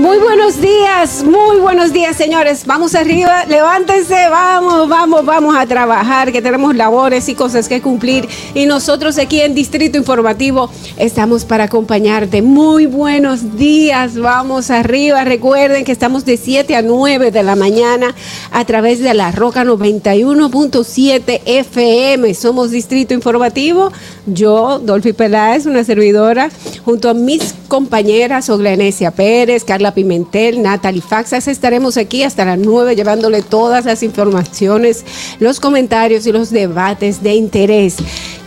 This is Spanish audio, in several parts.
Muy buenos días, muy buenos días, señores. Vamos arriba, levántense, vamos, vamos, vamos a trabajar, que tenemos labores y cosas que cumplir. Y nosotros aquí en Distrito Informativo estamos para acompañarte. Muy buenos días, vamos arriba. Recuerden que estamos de 7 a 9 de la mañana a través de la Roca 91.7 FM. Somos Distrito Informativo. Yo, Dolphy Peláez, una servidora, junto a mis compañeras Oglenesia Pérez, Carla Pimentel, Natalie Faxas. Estaremos aquí hasta las 9 llevándole todas las informaciones, los comentarios y los debates de interés.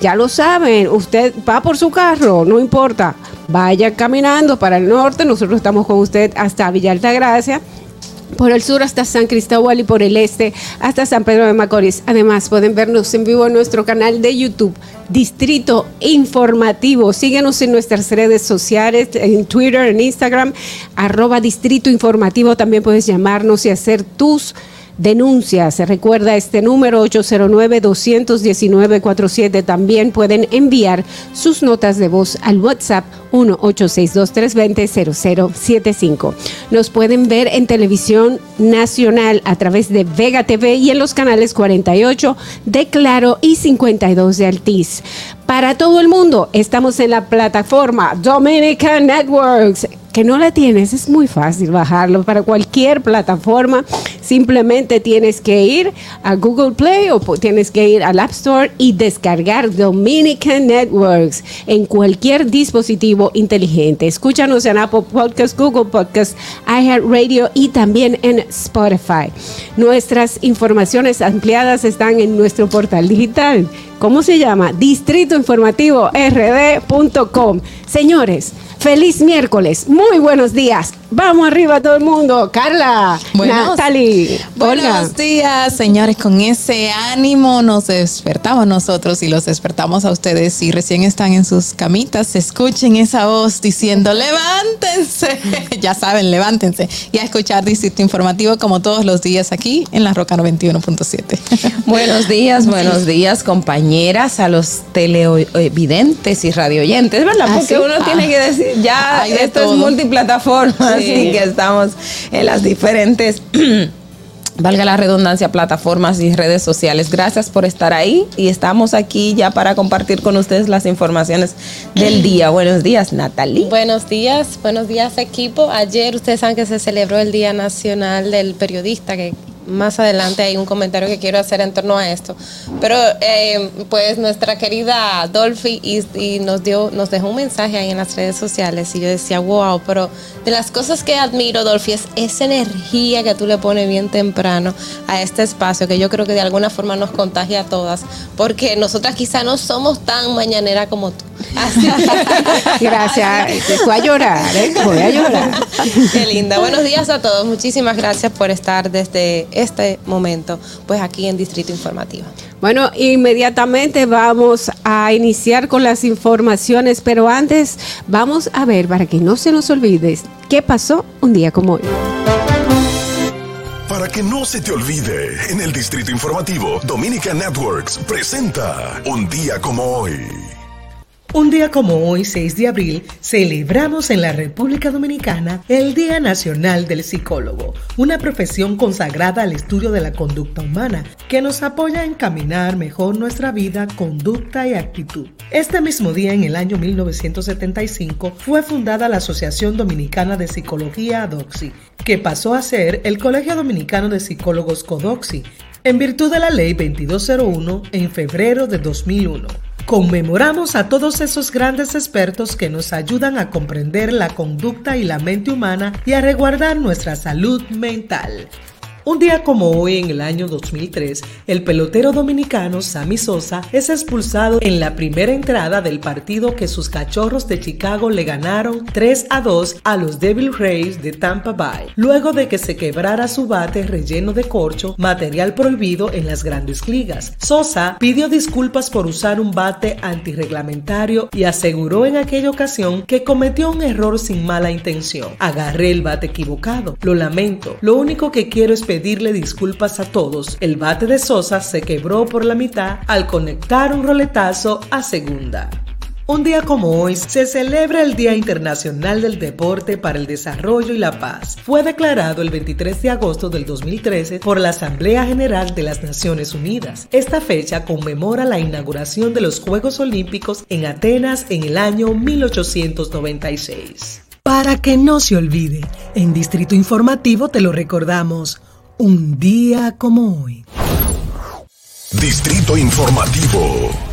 Ya lo saben, usted va por su carro, no importa. Vaya caminando para el norte, nosotros estamos con usted hasta Villa Altagracia por el sur hasta San Cristóbal y por el este hasta San Pedro de Macorís. Además, pueden vernos en vivo en nuestro canal de YouTube, Distrito Informativo. Síguenos en nuestras redes sociales, en Twitter, en Instagram, arroba Distrito Informativo. También puedes llamarnos y hacer tus denuncias. Recuerda este número 809-219-47. También pueden enviar sus notas de voz al WhatsApp 1-862-320-0075. Nos pueden ver en televisión nacional a través de Vega TV y en los canales 48 de Claro y 52 de Altiz. Para todo el mundo, estamos en la plataforma Dominican Networks que no la tienes, es muy fácil bajarlo para cualquier plataforma. Simplemente tienes que ir a Google Play o tienes que ir al App Store y descargar Dominican Networks en cualquier dispositivo inteligente. Escúchanos en Apple Podcasts, Google Podcasts, iHeartRadio y también en Spotify. Nuestras informaciones ampliadas están en nuestro portal digital. ¿Cómo se llama? Distrito Informativo rd.com. Señores, Feliz miércoles, muy buenos días. Vamos arriba todo el mundo. Carla, buenos, Natalie, Buenos días, señores. Con ese ánimo nos despertamos nosotros y los despertamos a ustedes. Si recién están en sus camitas, escuchen esa voz diciendo, levántense. ya saben, levántense. Y a escuchar Distrito Informativo como todos los días aquí en la Roca 91.7. buenos días, buenos días, compañeras, a los televidentes y radioyentes, ¿verdad? Porque uno tiene que decir ya esto es multiplataforma, así que estamos en las diferentes valga la redundancia, plataformas y redes sociales. Gracias por estar ahí y estamos aquí ya para compartir con ustedes las informaciones del día. Buenos días, Natalie. Buenos días, buenos días, equipo. Ayer ustedes saben que se celebró el Día Nacional del Periodista, que más adelante hay un comentario que quiero hacer en torno a esto. Pero eh, pues nuestra querida Dolphy y, nos dio, nos dejó un mensaje ahí en las redes sociales y yo decía, wow, pero de las cosas que admiro, Dolphy, es esa energía que tú le pones bien temprano a este espacio, que yo creo que de alguna forma nos contagia a todas, porque nosotras quizá no somos tan mañanera como tú. gracias. Voy a llorar, ¿eh? Voy a llorar. Qué linda. Buenos días a todos. Muchísimas gracias por estar desde este momento, pues aquí en Distrito Informativo. Bueno, inmediatamente vamos a iniciar con las informaciones, pero antes vamos a ver, para que no se nos olvide, qué pasó un día como hoy. Para que no se te olvide, en el Distrito Informativo, Dominica Networks presenta Un día como hoy. Un día como hoy, 6 de abril, celebramos en la República Dominicana el Día Nacional del Psicólogo, una profesión consagrada al estudio de la conducta humana que nos apoya a encaminar mejor nuestra vida, conducta y actitud. Este mismo día, en el año 1975, fue fundada la Asociación Dominicana de Psicología ADOXI, que pasó a ser el Colegio Dominicano de Psicólogos CODOXI, en virtud de la Ley 2201 en febrero de 2001. Conmemoramos a todos esos grandes expertos que nos ayudan a comprender la conducta y la mente humana y a resguardar nuestra salud mental. Un día como hoy, en el año 2003, el pelotero dominicano Sammy Sosa es expulsado en la primera entrada del partido que sus cachorros de Chicago le ganaron 3 a 2 a los Devil Rays de Tampa Bay, luego de que se quebrara su bate relleno de corcho, material prohibido en las grandes ligas. Sosa pidió disculpas por usar un bate antirreglamentario y aseguró en aquella ocasión que cometió un error sin mala intención. Agarré el bate equivocado. Lo lamento. Lo único que quiero es pedirle disculpas a todos. El bate de Sosa se quebró por la mitad al conectar un roletazo a segunda. Un día como hoy se celebra el Día Internacional del Deporte para el Desarrollo y la Paz. Fue declarado el 23 de agosto del 2013 por la Asamblea General de las Naciones Unidas. Esta fecha conmemora la inauguración de los Juegos Olímpicos en Atenas en el año 1896. Para que no se olvide, en Distrito Informativo te lo recordamos un día como hoy. Distrito Informativo.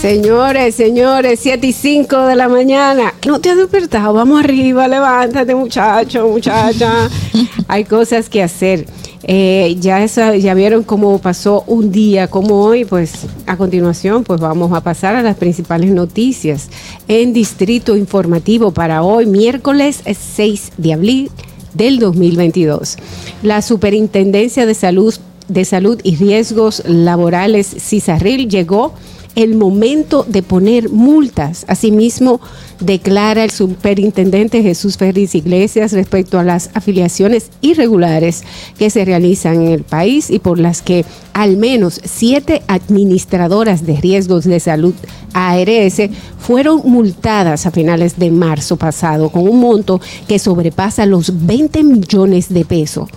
Señores, señores, 7 y 5 de la mañana. No te has despertado, vamos arriba, levántate muchacho, muchacha. Hay cosas que hacer. Eh, ya, ya vieron cómo pasó un día como hoy, pues a continuación pues vamos a pasar a las principales noticias en Distrito Informativo para hoy, miércoles 6 de abril del 2022. La Superintendencia de Salud, de Salud y Riesgos Laborales, CISARRIL, llegó el momento de poner multas. Asimismo, declara el superintendente Jesús Ferris Iglesias respecto a las afiliaciones irregulares que se realizan en el país y por las que al menos siete administradoras de riesgos de salud ARS fueron multadas a finales de marzo pasado con un monto que sobrepasa los 20 millones de pesos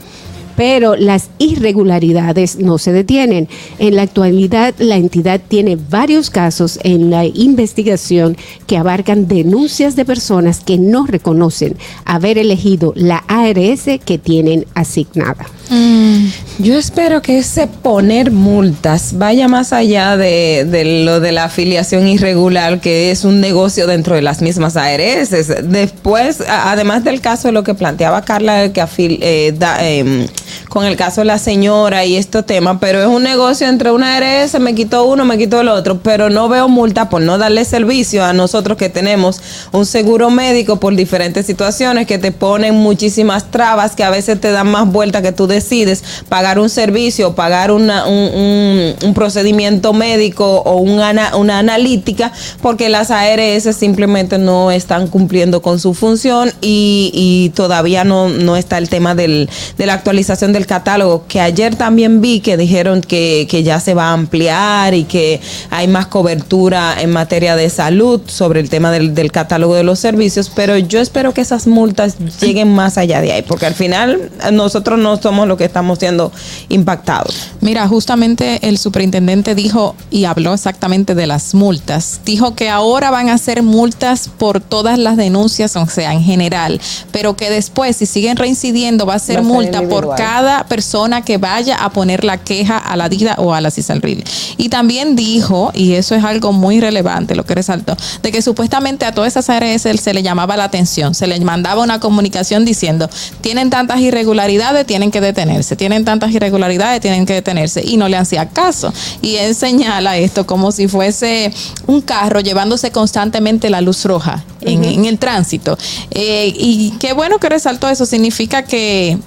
pero las irregularidades no se detienen. En la actualidad, la entidad tiene varios casos en la investigación que abarcan denuncias de personas que no reconocen haber elegido la ARS que tienen asignada. Mm, yo espero que ese poner multas vaya más allá de, lo de la afiliación irregular, que es un negocio dentro de las mismas ARS. Después, además del caso de lo que planteaba Carla, que eh, em, con el caso de la señora y este tema, pero es un negocio entre una ARS, me quitó uno, me quitó el otro, pero no veo multa por no darle servicio a nosotros que tenemos un seguro médico por diferentes situaciones que te ponen muchísimas trabas que a veces te dan más vuelta que tú de decides pagar un servicio, pagar una, un, un, procedimiento médico o una, una analítica, porque las ARS simplemente no están cumpliendo con su función y, y todavía no, no está el tema del, de la actualización del catálogo, que ayer también vi que dijeron que, que ya se va a ampliar y que hay más cobertura en materia de salud sobre el tema del, del catálogo de los servicios, pero yo espero que esas multas lleguen más allá de ahí, porque al final nosotros no somos lo que estamos siendo impactados. Mira, justamente el superintendente dijo y habló exactamente de las multas. Dijo que ahora van a ser multas por todas las denuncias, o sea, en general, pero que después, si siguen reincidiendo, va a ser multa por cada persona que vaya a poner la queja a la DIDA o a la CISALRIL. Y también dijo, y eso es algo muy relevante, lo que resaltó, de que supuestamente a todas esas ARS se le llamaba la atención, se le mandaba una comunicación diciendo, tienen tantas irregularidades, tienen que detener detenerse. Tienen tantas irregularidades, tienen que detenerse. Y no le hacía caso. Y él señala esto como si fuese un carro llevándose constantemente la luz roja en, el tránsito. Eh, y qué bueno que resaltó eso. Significa que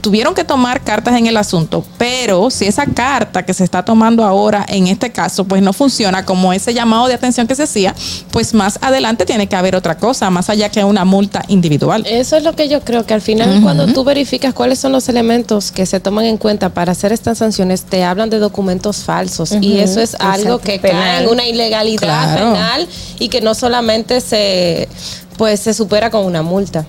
tuvieron que tomar cartas en el asunto, pero si esa carta que se está tomando ahora en este caso, pues no funciona como ese llamado de atención que se hacía, pues más adelante tiene que haber otra cosa, más allá que una multa individual. Eso es lo que yo creo, que al final cuando tú verificas cuáles son los elementos que se toman en cuenta para hacer estas sanciones, te hablan de documentos falsos y eso es algo que cae en una ilegalidad penal y que no solamente se pues se supera con una multa.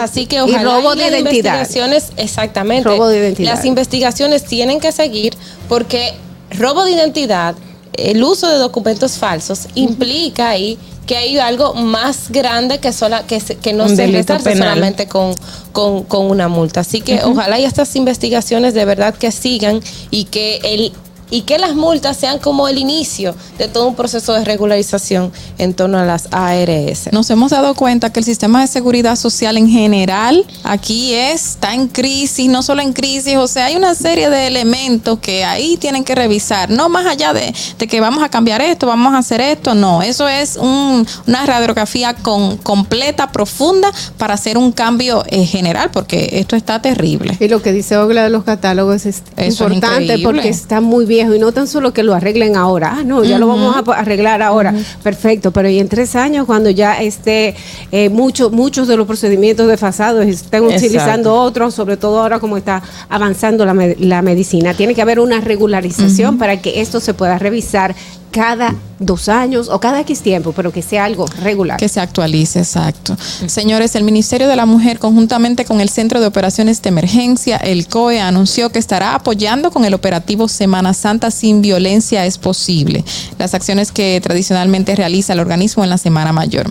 Así que ojalá y robo de las identidad. investigaciones, exactamente. Robo de identidad. Las investigaciones tienen que seguir porque robo de identidad, el uso de documentos falsos implica ahí que hay algo más grande que sola que, que no Un se penal. solamente con, con, con una multa. Así que ojalá y estas investigaciones de verdad que sigan y que el y que las multas sean como el inicio de todo un proceso de regularización en torno a las ARS. Nos hemos dado cuenta que el sistema de seguridad social en general aquí está en crisis, no solo en crisis, o sea, hay una serie de elementos que ahí tienen que revisar, no más allá de, de que vamos a cambiar esto, vamos a hacer esto, no, eso es un- una radiografía con, completa, profunda para hacer un cambio eh, general, porque esto está terrible. Y lo que dice Ogla de los catálogos es importante porque está muy viejo y no tan solo que lo arreglen ahora. Ah, no, ya lo vamos a arreglar ahora. Perfecto, pero y en tres años cuando ya esté eh, mucho, muchos de los procedimientos desfasados estén Exacto. utilizando otros, sobre todo ahora como está avanzando la, la medicina, tiene que haber una regularización para que esto se pueda revisar cada dos años o cada X tiempo, pero que sea algo regular. Que se actualice, exacto. Señores, el Ministerio de la Mujer, conjuntamente con el Centro de Operaciones de Emergencia, el COE, anunció que estará apoyando con el operativo Semana Santa sin violencia es posible, las acciones que tradicionalmente realiza el organismo en la Semana Mayor.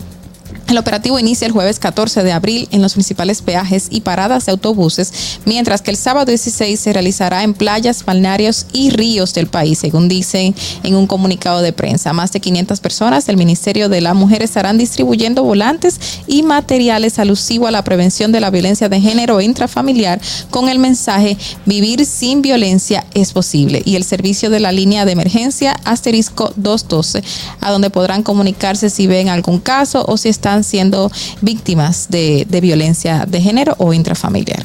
El operativo inicia el jueves 14 de abril en los principales peajes y paradas de autobuses, mientras que el sábado 16 se realizará en playas, balnearios y ríos del país, según dicen en un comunicado de prensa. Más de 500 personas del Ministerio de la Mujer estarán distribuyendo volantes y materiales alusivos a la prevención de la violencia de género intrafamiliar con el mensaje Vivir sin violencia es posible y el servicio de la línea de emergencia asterisco 212, a donde podrán comunicarse si ven algún caso o si están siendo víctimas de, de violencia de género o intrafamiliar.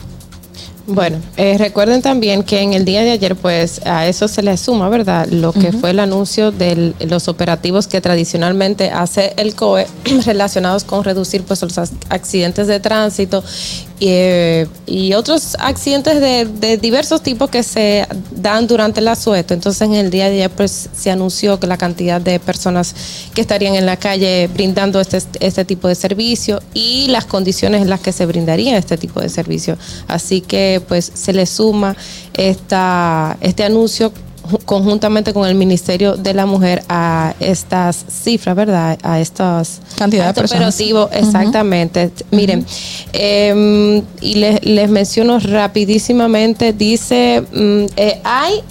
Bueno, eh, recuerden también que en el día de ayer, pues a eso se le suma, ¿verdad? Lo que fue el anuncio de los operativos que tradicionalmente hace el COE relacionados con reducir pues los ac- accidentes de tránsito eh, y otros accidentes de, de diversos tipos que se dan durante el asueto. Entonces en el día de ayer pues se anunció que la cantidad de personas que estarían en la calle brindando este, este tipo de servicio y las condiciones en las que se brindaría este tipo de servicio. Así que pues se le suma esta, este anuncio conjuntamente con el Ministerio de la Mujer a estas cifras, ¿verdad? A estas Cantidad de personas. operativo, exactamente. Miren, eh, y les, les menciono rapidísimamente, dice, mm, eh, hay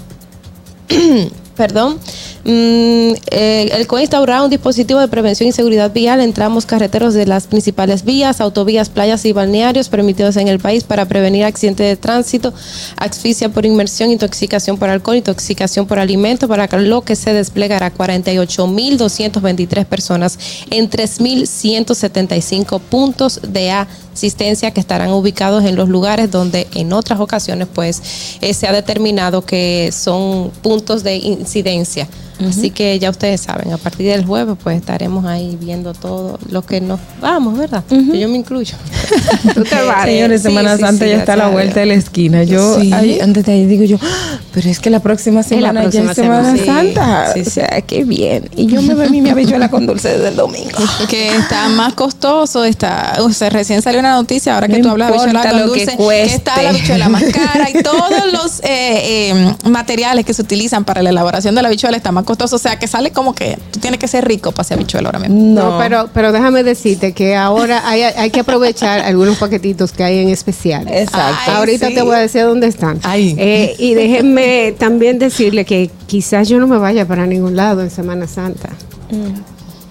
perdón, Mm, eh, el COE instaurará un dispositivo de prevención y seguridad vial. En tramos carreteros de las principales vías, autovías, playas y balnearios permitidos en el país para prevenir accidentes de tránsito, asfixia por inmersión, intoxicación por alcohol, intoxicación por alimento, para lo que se desplegará 48.223 personas en 3.175 puntos de asistencia que estarán ubicados en los lugares donde en otras ocasiones pues eh, se ha determinado que son puntos de incidencia. Así que ya ustedes saben, a partir del jueves pues estaremos ahí viendo todo lo que nos vamos, ¿verdad? Yo me incluyo. Tú te vas. Señores, Sí, Semana sí, Santa sí, ya está a la vuelta de la esquina. Yo antes de ahí digo yo, "Ah, pero es que la próxima semana próxima ya es Semana. Santa. Sí, o sea, qué bien. Y yo me bebí mi habichuela con dulce desde el domingo. que está más costoso, está, o sea, recién salió una noticia, ahora que No tú hablas de habichuela que dulce, cueste. está la habichuela más cara y todos los eh, eh, materiales que se utilizan para la elaboración de la habichuela están más costosos, o sea, que sale como que tú tienes que ser rico para hacer habichuela ahora mismo. No, pero, pero déjame decirte que ahora hay, hay que aprovechar algunos paquetitos que hay en especial. Exacto. Ay, Ahorita sí. te voy a decir dónde están. Ay. Eh, y déjenme también decirle que quizás yo no me vaya para ningún lado en Semana Santa.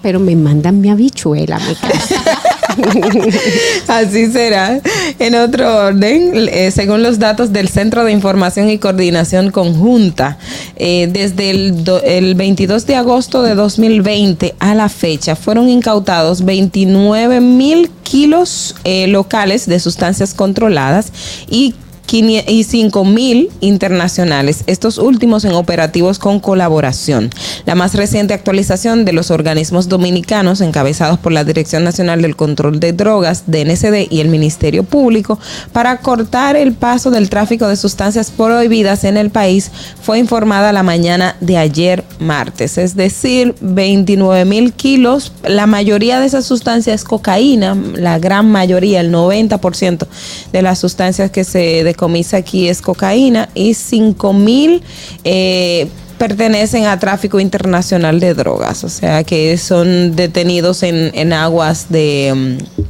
Pero me mandan mi habichuela a mi casa. Así será. En otro orden, eh, según los datos del Centro de Información y Coordinación Conjunta, eh, desde el, el 22 de agosto de 2020 a la fecha fueron incautados 29 mil kilos eh, locales de sustancias controladas y y 5 mil internacionales, estos últimos en operativos con colaboración. La más reciente actualización de los organismos dominicanos encabezados por la Dirección Nacional del Control de Drogas, DNCD y el Ministerio Público para cortar el paso del tráfico de sustancias prohibidas en el país fue informada la mañana de ayer martes, es decir, 29 mil kilos. La mayoría de esas sustancias es cocaína, la gran mayoría, el 90% de las sustancias que se comisa aquí es cocaína y 5 mil eh, pertenecen a tráfico internacional de drogas, o sea que son detenidos en, en aguas de... Mm,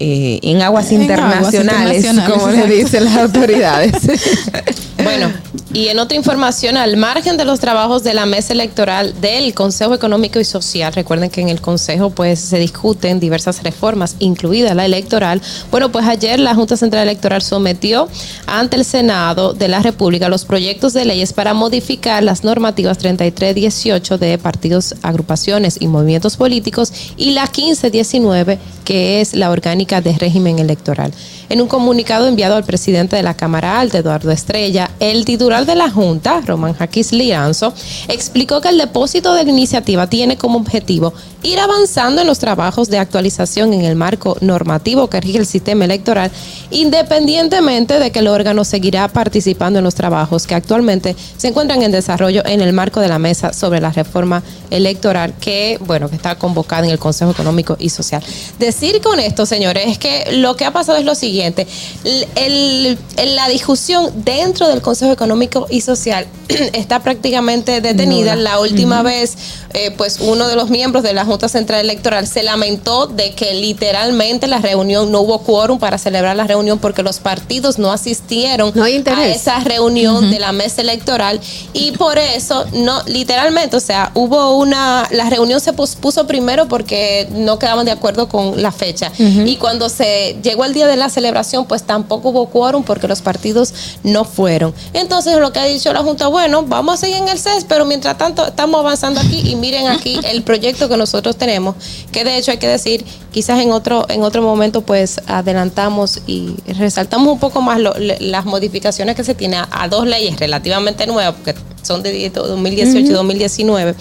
eh, en aguas internacionales, como le dicen las autoridades. bueno, y en otra información, al margen de los trabajos de la mesa electoral del Consejo Económico y Social, recuerden que en el Consejo pues se discuten diversas reformas, incluida la electoral. Bueno, pues ayer la Junta Central Electoral sometió ante el Senado de la República los proyectos de leyes para modificar las normativas 3318 de partidos, agrupaciones y movimientos políticos y la 1519 que es la orgánica de régimen electoral. En un comunicado enviado al presidente de la Cámara Alta, Eduardo Estrella, el titular de la Junta, Román Jaquis Liranzo, explicó que el depósito de la iniciativa tiene como objetivo ir avanzando en los trabajos de actualización en el marco normativo que rige el sistema electoral, independientemente de que el órgano seguirá participando en los trabajos que actualmente se encuentran en desarrollo en el marco de la mesa sobre la reforma electoral que, bueno, que está convocada en el Consejo Económico y Social. Decir con esto, señores, es que lo que ha pasado es lo siguiente. la discusión dentro del Consejo Económico y Social está prácticamente detenida. La última vez, eh, pues uno de los miembros de la Junta Central Electoral se lamentó de que literalmente la reunión no hubo quórum para celebrar la reunión porque los partidos no asistieron a esa reunión de la mesa electoral y por eso no literalmente, o sea, hubo una la reunión se pospuso primero porque no quedaban de acuerdo con la fecha. Y cuando se llegó el día de la celebración pues tampoco hubo quórum porque los partidos no fueron. Entonces lo que ha dicho la Junta, bueno, vamos a seguir en el CES, pero mientras tanto estamos avanzando aquí y miren aquí el proyecto que nosotros tenemos, que de hecho hay que decir, quizás en otro, en otro momento pues adelantamos y resaltamos un poco más las modificaciones que se tienen a, dos leyes relativamente nuevas, porque son de 2018 y 2019.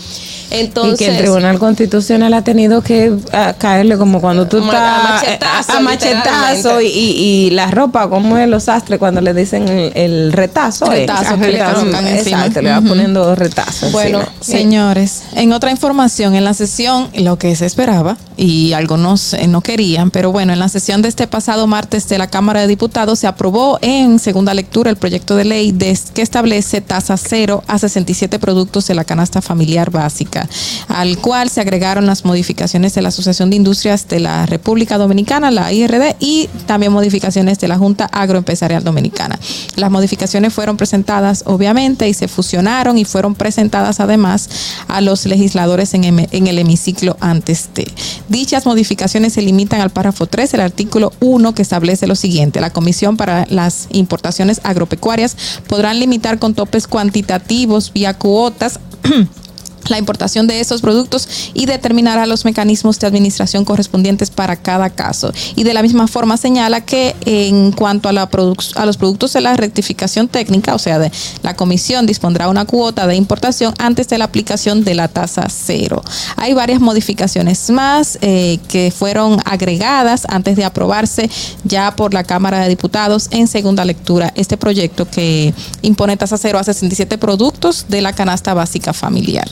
Entonces, y que el Tribunal Constitucional ha tenido que caerle como cuando tú estás a machetazo, y, la ropa, como es los sastres cuando le dicen el, retazo. Retazo que le Exacto, le va poniendo retazo. Bueno, señores, en otra información, en la sesión, lo que se esperaba, y algunos eh, no querían, pero bueno, en la sesión de este pasado martes de la Cámara de Diputados se aprobó en segunda lectura el proyecto de ley que establece tasa cero a 67 productos de la canasta familiar básica, al cual se agregaron las modificaciones de la Asociación de Industrias de la República Dominicana, la IRD, y también modificaciones de la Junta Agroempresarial Dominicana. Las modificaciones fueron presentadas, obviamente, y se fusionaron y fueron presentadas además a los legisladores en, el hemiciclo antes de. Dichas modificaciones se limitan al párrafo 3 del artículo 1 que establece lo siguiente. La Comisión para las Importaciones Agropecuarias podrán limitar con topes cuantitativos vía cuotas la importación de esos productos y determinará los mecanismos de administración correspondientes para cada caso. Y de la misma forma señala que en cuanto a, la a los productos de la rectificación técnica, o sea, de la comisión dispondrá una cuota de importación antes de la aplicación de la tasa cero. Hay varias modificaciones más eh, que fueron agregadas antes de aprobarse ya por la Cámara de Diputados en segunda lectura este proyecto que impone tasa cero a 67 productos de la canasta básica familiar.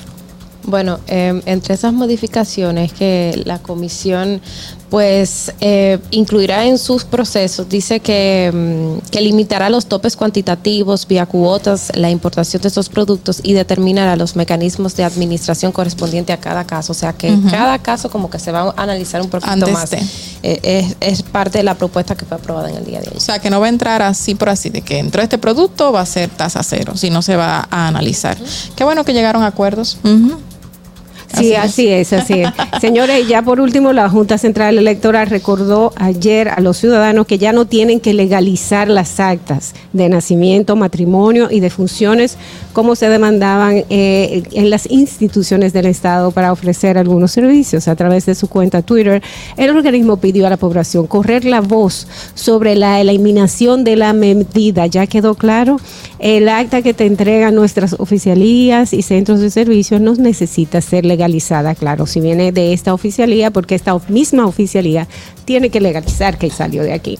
Bueno, em, entre esas modificaciones que la comisión pues eh, incluirá en sus procesos, dice que, mm, que, limitará los topes cuantitativos vía cuotas, la importación de estos productos y determinará los mecanismos de administración correspondiente a cada caso. O sea que cada caso como que se va a analizar un poquito más. Eh, es, parte de la propuesta que fue aprobada en el día de hoy. O sea que no va a entrar así por así, de que entró este producto va a ser tasa cero, si no se va a analizar. Qué bueno que llegaron a acuerdos. Sí, así, es, así es. Señores, ya por último, la Junta Central Electoral recordó ayer a los ciudadanos que ya no tienen que legalizar las actas de nacimiento, matrimonio y de funciones como se demandaban eh, en las instituciones del Estado para ofrecer algunos servicios. A través de su cuenta Twitter, el organismo pidió a la población correr la voz sobre la eliminación de la medida. Ya quedó claro, el acta que te entregan nuestras oficialías y centros de servicios no necesita ser legalizada, claro, si viene de esta oficialía, porque esta misma oficialía tiene que legalizar que salió de aquí.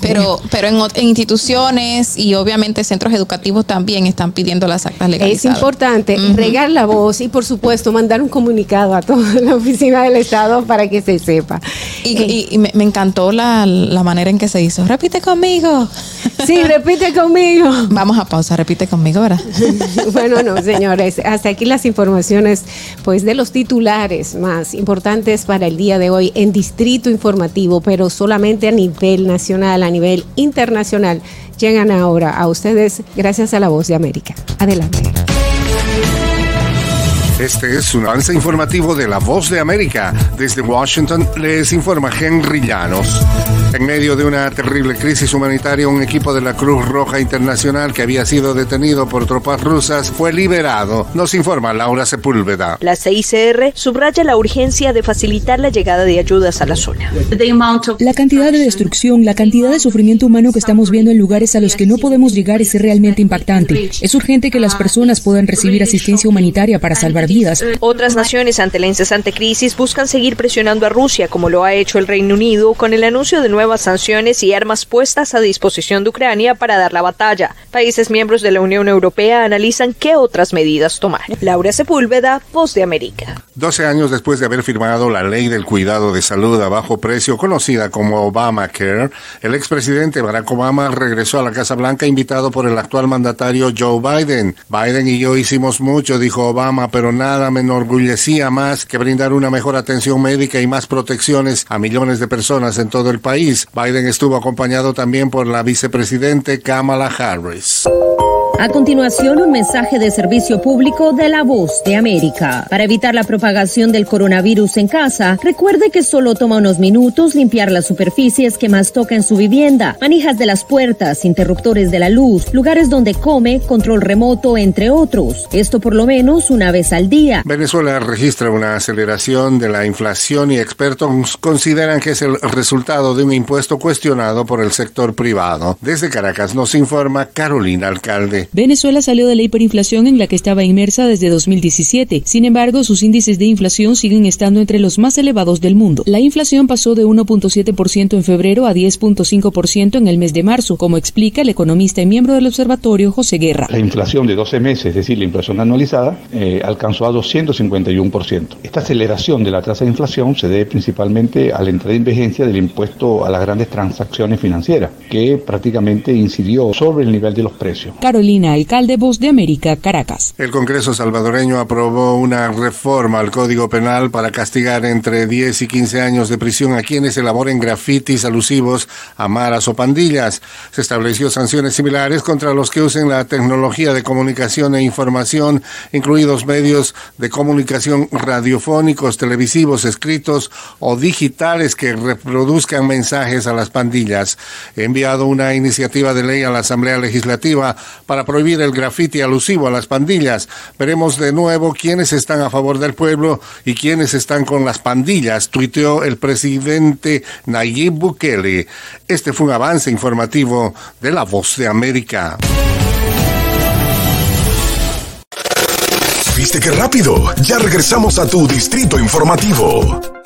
Pero, pero en, instituciones y obviamente centros educativos también están pidiendo las actas legalizadas. Es importante regar la voz y por supuesto mandar un comunicado a toda la oficina del Estado para que se sepa. Y, eh, me, encantó la, manera en que se hizo. Repite conmigo. Sí, repite conmigo. Vamos a pausa, repite conmigo, ¿verdad? bueno, no, señores, hasta aquí las informaciones pues de los titulares más importantes para el día de hoy en Distrito Informativo, pero solamente a nivel nacional, a nivel internacional, llegan ahora a ustedes gracias a la voz de América. Adelante. Este es un avance informativo de La Voz de América. Desde Washington les informa Henry Llanos. En medio de una terrible crisis humanitaria, un equipo de la Cruz Roja Internacional que había sido detenido por tropas rusas fue liberado. Nos informa Laura Sepúlveda. La CICR subraya la urgencia de facilitar la llegada de ayudas a la zona. La cantidad de destrucción, la cantidad de sufrimiento humano que estamos viendo en lugares a los que no podemos llegar es realmente impactante. Es urgente que las personas puedan recibir asistencia humanitaria para salvar otras naciones ante la incesante crisis buscan seguir presionando a Rusia, como lo ha hecho el Reino Unido, con el anuncio de nuevas sanciones y armas puestas a disposición de Ucrania para dar la batalla. Países miembros de la Unión Europea analizan qué otras medidas tomar. Laura Sepúlveda, Voz de América. 12 años después de haber firmado la ley del cuidado de salud a bajo precio, conocida como Obamacare, el expresidente Barack Obama regresó a la Casa Blanca invitado por el actual mandatario Joe Biden. Biden y yo hicimos mucho, dijo Obama, pero nada me enorgullecía más que brindar una mejor atención médica y más protecciones a millones de personas en todo el país. Biden estuvo acompañado también por la vicepresidente Kamala Harris. A continuación, un mensaje de servicio público de la voz de América. Para evitar la propagación del coronavirus en casa, recuerde que solo toma unos minutos limpiar las superficies que más toca en su vivienda, manijas de las puertas, interruptores de la luz, lugares donde come, control remoto, entre otros. Esto por lo menos una vez al día. Venezuela registra una aceleración de la inflación y expertos consideran que es el resultado de un impuesto cuestionado por el sector privado. Desde Caracas nos informa Carolina Alcalde. Venezuela salió de la hiperinflación en la que estaba inmersa desde 2017. Sin embargo, sus índices de inflación siguen estando entre los más elevados del mundo. La inflación pasó de 1.7% en febrero a 10.5% en el mes de marzo, como explica el economista y miembro del observatorio José Guerra. La inflación de 12 meses, es decir, la inflación anualizada, eh, alcanzó a 251%. Esta aceleración de la tasa de inflación se debe principalmente a la entrada en vigencia del impuesto a las grandes transacciones financieras, que prácticamente incidió sobre el nivel de los precios. Carolina, alcalde Voz de América, Caracas. El Congreso salvadoreño aprobó una reforma al Código Penal para castigar entre 10 y 15 años de prisión a quienes elaboren grafitis alusivos a maras o pandillas. Se estableció sanciones similares contra los que usen la tecnología de comunicación e información, incluidos medios de comunicación radiofónicos, televisivos, escritos o digitales que reproduzcan mensajes a las pandillas. He enviado una iniciativa de ley a la Asamblea Legislativa para prohibir el grafiti alusivo a las pandillas. Veremos de nuevo quiénes están a favor del pueblo y quiénes están con las pandillas, tuiteó el presidente Nayib Bukele. Este fue un avance informativo de La Voz de América. ¿Viste qué rápido? Ya regresamos a tu distrito informativo.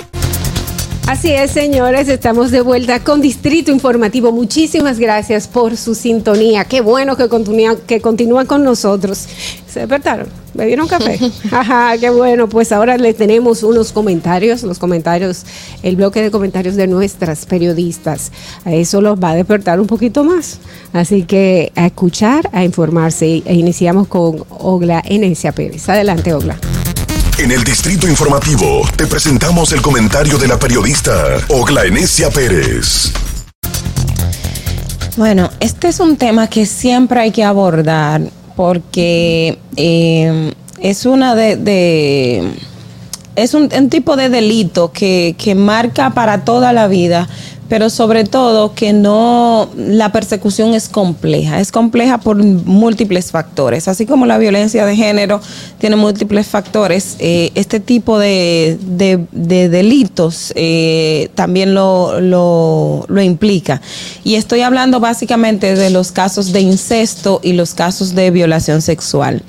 Así es, señores, estamos de vuelta con Distrito Informativo. Muchísimas gracias por su sintonía. Qué bueno que continúan, que continúan con nosotros. ¿Se despertaron? ¿Bebieron café? Ajá, qué bueno. Pues ahora le tenemos unos comentarios, los comentarios, el bloque de comentarios de nuestras periodistas. A eso los va a despertar un poquito más. Así que a escuchar, a informarse. E iniciamos con Ogla Enesia Pérez. Adelante, Ogla. En el Distrito Informativo te presentamos el comentario de la periodista Ogla Enesia Pérez. Bueno, este es un tema que siempre hay que abordar porque eh, es una de, es un, un tipo de delito que, que marca para toda la vida pero sobre todo que no, la persecución es compleja, es compleja por múltiples factores, así como la violencia de género tiene múltiples factores, eh, este tipo de, de, delitos eh, también lo, lo, lo, implica. Y estoy hablando básicamente de los casos de incesto y los casos de violación sexual.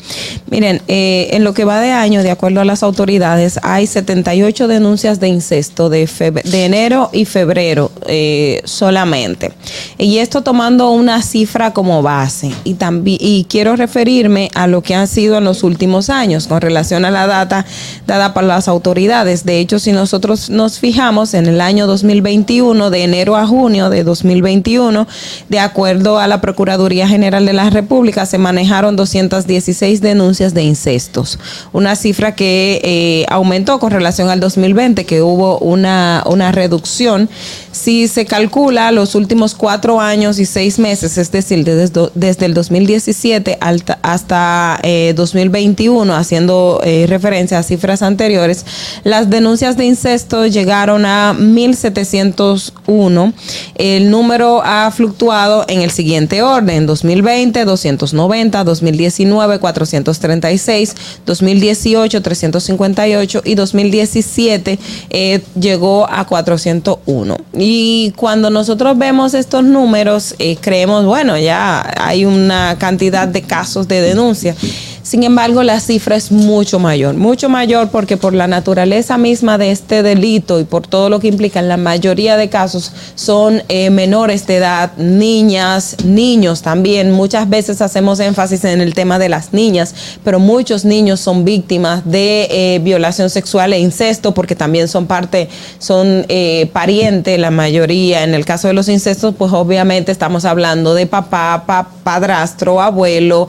Miren, eh, en lo que va de año, de acuerdo a las autoridades, hay 78 denuncias de incesto de, de enero y febrero eh, solamente. Y esto tomando una cifra como base. Y, también, y quiero referirme a lo que han sido en los últimos años con relación a la data dada por las autoridades. De hecho, si nosotros nos fijamos en el año 2021, de enero a junio de 2021, de acuerdo a la Procuraduría General de la República, se manejaron 216 denuncias de incestos. Una cifra que eh, aumentó con relación al 2020, que hubo una, una reducción. Se calcula los últimos cuatro años y seis meses, es decir, desde, desde el 2017 hasta 2021, eh, haciendo eh, referencia a cifras anteriores, las denuncias de incesto llegaron a 1.701. El número ha fluctuado en el siguiente orden, 2020, 290, 2019, 436, 2018, 358 y 2017 eh, llegó a 401. Y y cuando nosotros vemos estos números, eh, creemos, bueno, ya hay una cantidad de casos de denuncia. Sin embargo, la cifra es mucho mayor, mucho mayor porque por la naturaleza misma de este delito y por todo lo que implica, en la mayoría de casos son eh, menores de edad, niñas, niños también. Muchas veces hacemos énfasis en el tema de las niñas, pero muchos niños son víctimas de eh, violación sexual e incesto porque también son parte, son eh, parientes, la mayoría. En el caso de los incestos, pues obviamente estamos hablando de papá, padrastro, abuelo,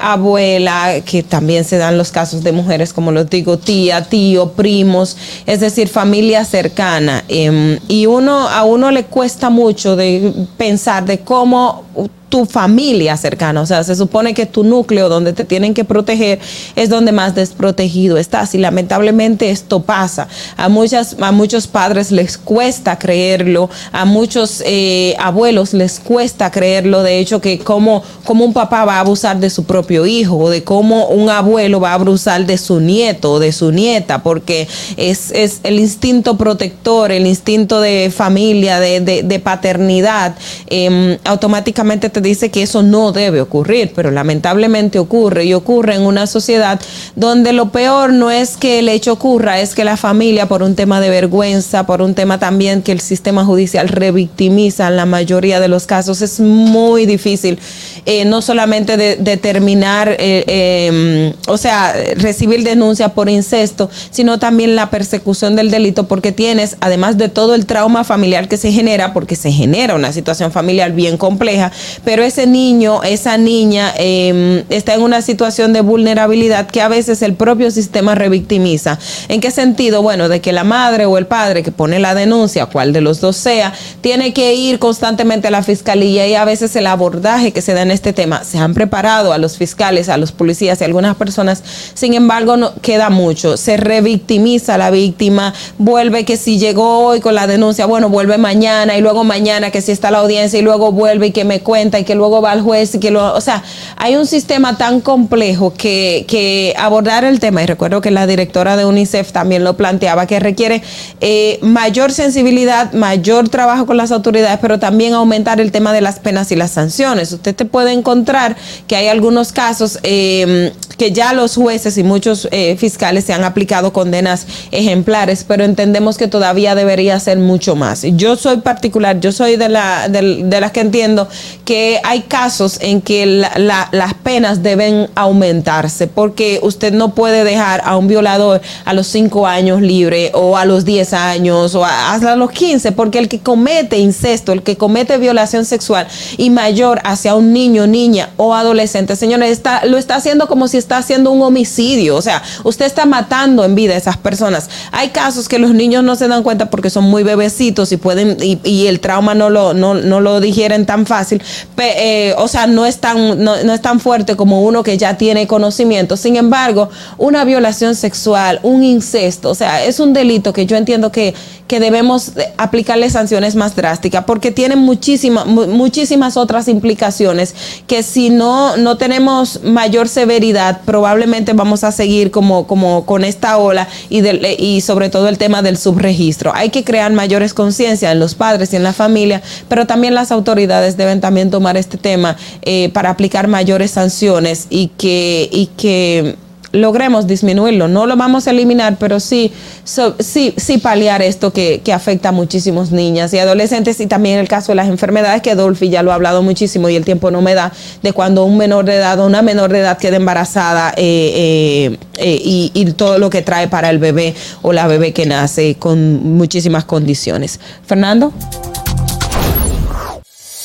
abuela que también se dan los casos de mujeres, como los digo, tía, tío, primos, es decir, familia cercana. Em, y uno, a uno le cuesta mucho de pensar de cómo tu familia cercana. O sea, se supone que tu núcleo donde te tienen que proteger es donde más desprotegido estás. Y lamentablemente esto pasa. A, muchas, a muchos padres les cuesta creerlo, a muchos eh, abuelos les cuesta creerlo. De hecho, que como, como un papá va a abusar de su propio hijo o de cómo un abuelo va a abusar de su nieto o de su nieta, porque es, es el instinto protector, el instinto de familia, de, de, paternidad, em, automáticamente te dice que eso no debe ocurrir, pero lamentablemente ocurre y ocurre en una sociedad donde lo peor no es que el hecho ocurra, es que la familia por un tema de vergüenza, por un tema también que el sistema judicial revictimiza en la mayoría de los casos, es muy difícil eh, no solamente de, determinar, eh, em, o sea, recibir denuncia por incesto, sino también la persecución del delito porque tienes, además de todo el trauma familiar que se genera, porque se genera una situación familiar bien compleja, pero ese niño, esa niña em, está en una situación de vulnerabilidad que a veces el propio sistema revictimiza. ¿En qué sentido? Bueno, de que la madre o el padre que pone la denuncia, cual de los dos sea, tiene que ir constantemente a la fiscalía y a veces el abordaje que se da en este tema, se han preparado a los fiscales, a los policías y a algunas personas, sin embargo no queda mucho, se revictimiza la víctima, vuelve que si llegó hoy con la denuncia, bueno, vuelve mañana y luego mañana que si está la audiencia y luego vuelve y que me cuenta que luego va al juez y que lo, o sea, hay un sistema tan complejo que, que abordar el tema, y recuerdo que la directora de UNICEF también lo planteaba, que requiere eh, mayor sensibilidad, mayor trabajo con las autoridades, pero también aumentar el tema de las penas y las sanciones. Usted te puede encontrar que hay algunos casos eh, que ya los jueces y muchos eh, fiscales se han aplicado condenas ejemplares, pero entendemos que todavía debería ser mucho más. Yo soy particular, yo soy de, la, de, las que entiendo que hay casos en que las penas deben aumentarse, porque usted no puede dejar a un violador a los 5 años libre o a los 10 años o hasta los 15, porque el que comete incesto, el que comete violación sexual y mayor hacia un niño, niña o adolescente, señores, lo está haciendo como si está haciendo un homicidio. O sea, usted está matando en vida a esas personas. Hay casos que los niños no se dan cuenta porque son muy bebecitos y pueden, y, el trauma no lo, no, no lo digieren tan fácil, eh, o sea, no es, tan, no, es tan fuerte como uno que ya tiene conocimiento. Sin embargo, una violación sexual, un incesto, o sea, es un delito que yo entiendo que, que debemos aplicarle sanciones más drásticas porque tiene muchísimas, muchísimas otras implicaciones que si no, no tenemos mayor severidad, probablemente vamos a seguir como, como con esta ola y, y sobre todo el tema del subregistro. Hay que crear mayores conciencias en los padres y en la familia, pero también las autoridades deben también tomar este tema eh, para aplicar mayores sanciones y que, y que logremos disminuirlo. No lo vamos a eliminar, pero sí, sí, sí paliar esto que, afecta a muchísimos niñas y adolescentes y también el caso de las enfermedades que Dolphy ya lo ha hablado muchísimo y el tiempo no me da de cuando un menor de edad o una menor de edad queda embarazada eh, eh, y, y todo lo que trae para el bebé o la bebé que nace con muchísimas condiciones. Fernando.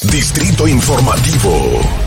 Distrito Informativo.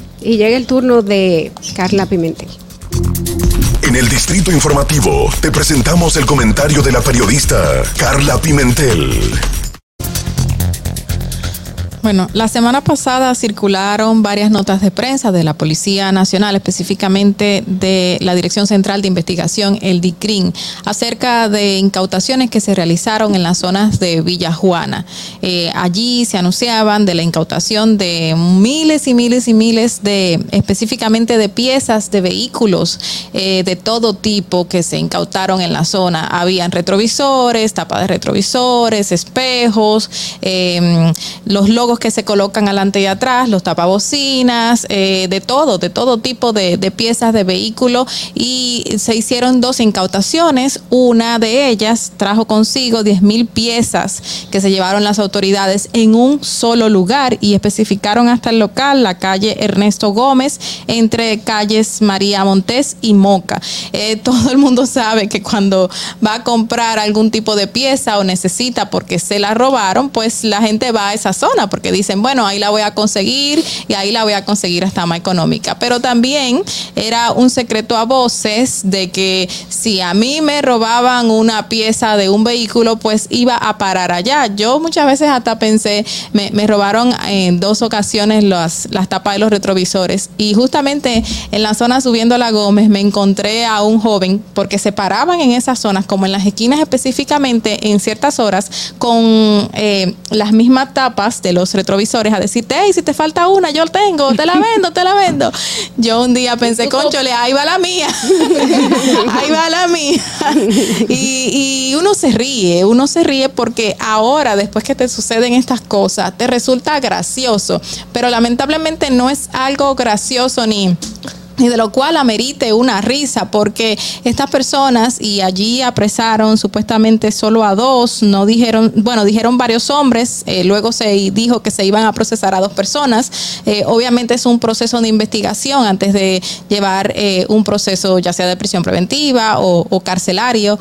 Y llega el turno de Carla Pimentel. En el Distrito Informativo te presentamos el comentario de la periodista Carla Pimentel. Bueno, la semana pasada circularon varias notas de prensa de la Policía Nacional, específicamente de la Dirección Central de Investigación, el DICRIN, acerca de incautaciones que se realizaron en las zonas de Villa Juana. Eh, allí se anunciaban de la incautación de miles y miles y miles de, específicamente de piezas de vehículos eh, de todo tipo que se incautaron en la zona. Habían retrovisores, tapas de retrovisores, espejos, eh, los logos que se colocan adelante y atrás, los tapabocinas, eh, de todo, de todo tipo de, piezas de vehículo y se hicieron dos incautaciones. Una de ellas trajo consigo 10 mil piezas que se llevaron las autoridades en un solo lugar y especificaron hasta el local, la calle Ernesto Gómez, entre calles María Montés y Moca. Eh, todo el mundo sabe que cuando va a comprar algún tipo de pieza o necesita porque se la robaron, pues la gente va a esa zona porque dicen, bueno, ahí la voy a conseguir y ahí la voy a conseguir hasta más económica. Pero también era un secreto a voces de que si a mí me robaban una pieza de un vehículo, pues iba a parar allá. Yo muchas veces hasta pensé, me, robaron en dos ocasiones las, las tapas de los retrovisores y justamente en la zona subiendo la Gómez me encontré a un joven porque se paraban en esas zonas, como en las esquinas específicamente, en ciertas horas, con eh, las mismas tapas de los retrovisores a decirte, hey, si te falta una, yo tengo, te la vendo, te la vendo. Yo un día pensé, conchole, ahí va la mía, ahí va la mía. Y, y uno se ríe, uno se ríe porque ahora, después que te suceden estas cosas, te resulta gracioso, pero lamentablemente no es algo gracioso ni y de lo cual amerite una risa, porque estas personas, y allí apresaron supuestamente solo a dos, no dijeron, bueno, dijeron varios hombres, eh, luego se dijo que se iban a procesar a dos personas. Eh, obviamente es un proceso de investigación antes de llevar eh, un proceso ya sea de prisión preventiva o, o carcelario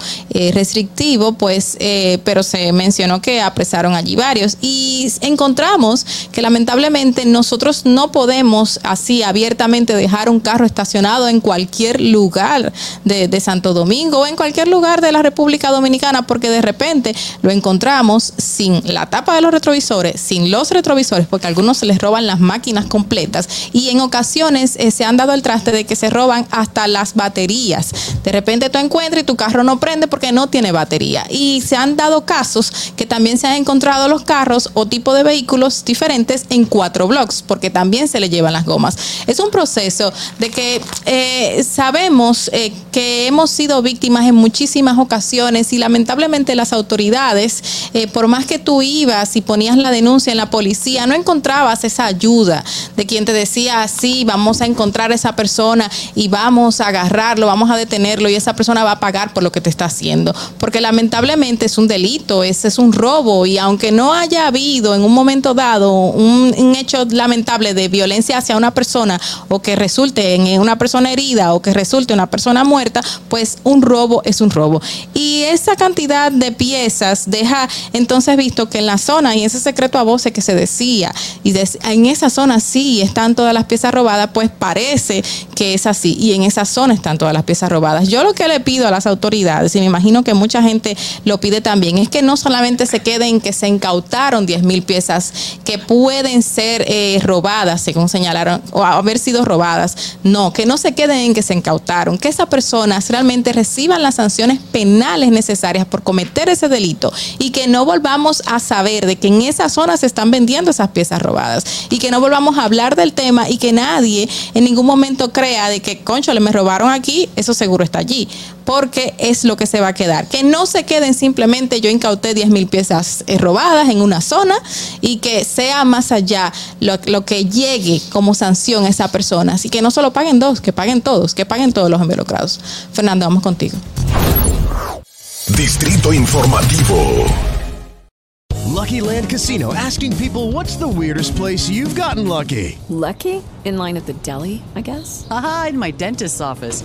restrictivo, pues, pero se mencionó que apresaron allí varios. Y encontramos que lamentablemente nosotros no podemos así abiertamente dejar un carro estacionado en cualquier lugar de, de Santo Domingo o en cualquier lugar de la República Dominicana porque de repente lo encontramos sin la tapa de los retrovisores, sin los retrovisores, porque a algunos se les roban las máquinas completas y en ocasiones eh, se han dado el traste de que se roban hasta las baterías. De repente tú encuentras y tu carro no prende porque no tiene batería. Y se han dado casos que también se han encontrado los carros o tipo de vehículos diferentes en cuatro blocks, porque también se le llevan las gomas. Es un proceso de que eh, sabemos eh, que hemos sido víctimas en muchísimas ocasiones y lamentablemente las autoridades, eh, por más que tú ibas y ponías la denuncia en la policía, no encontrabas esa ayuda de quien te decía, sí, vamos a encontrar a esa persona y vamos a agarrarlo, vamos a detenerlo y esa persona va a pagar por lo que te está haciendo. Porque lamentablemente es un delito, ese es un robo y aunque no haya habido en un momento dado un, un hecho lamentable de violencia hacia una persona o que resulte en una persona herida o que resulte en una persona muerta, pues un robo es un robo. Y esa cantidad de piezas deja entonces visto que en la zona y ese secreto a voces que se decía y des- en esa zona sí están todas las piezas robadas, pues parece que es así y en esa zona están todas las piezas robadas. Yo lo que le pido a las autoridades, y me imagino que mucha gente lo pide también, es que no solamente se queden en que se incautaron 10 mil piezas que pueden ser eh, robadas, según señalaron, o haber sido robadas, no, que no se queden en que se incautaron, que esas personas realmente reciban las sanciones penales necesarias por cometer ese delito y que no volvamos a saber de que en esa zona se están vendiendo esas piezas robadas y que no volvamos a hablar del tema y que nadie en ningún momento crea de que, concho, le me robaron aquí, eso seguro está allí, porque es lo que se va a quedar. Que no se queden simplemente, yo incauté 10 mil piezas eh, robadas en una zona y que sea más allá lo, que llegue como sanción a esa persona. Así que no solo paguen dos, que paguen todos, que paguen todos los involucrados. Fernando, vamos contigo. Distrito Informativo. Lucky Land Casino asking people what's the weirdest place you've gotten lucky? Lucky? In line at the deli, I guess? Aha, in my dentist's office.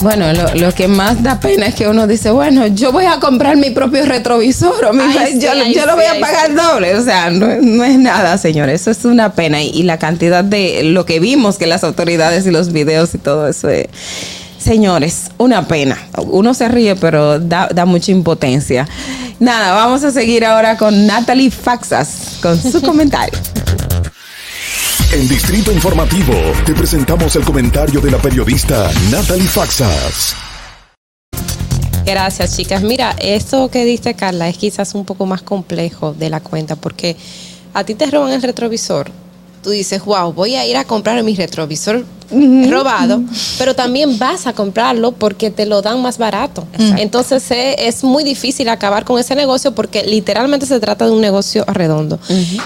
Bueno, lo, lo que más da pena es que uno dice, bueno, yo voy a comprar mi propio retrovisor o mi- Ay, yo, sí, ay, yo lo voy a pagar sí. doble. O sea, no, no es nada, señores. Eso es una pena. Y, y la cantidad de lo que vimos que las autoridades y los videos y todo eso. eh, señores, una pena. Uno se ríe, pero da, da mucha impotencia. Nada, vamos a seguir ahora con Natalie Faxas con su comentario. En Distrito Informativo te presentamos el comentario de la periodista Natalie Faxas. Gracias, chicas. Mira, esto que dice Carla es quizás un poco más complejo de la cuenta porque a ti te roban el retrovisor. Tú dices, wow, voy a ir a comprar mi retrovisor robado, pero también vas a comprarlo porque te lo dan más barato. Entonces eh, es muy difícil acabar con ese negocio porque literalmente se trata de un negocio redondo.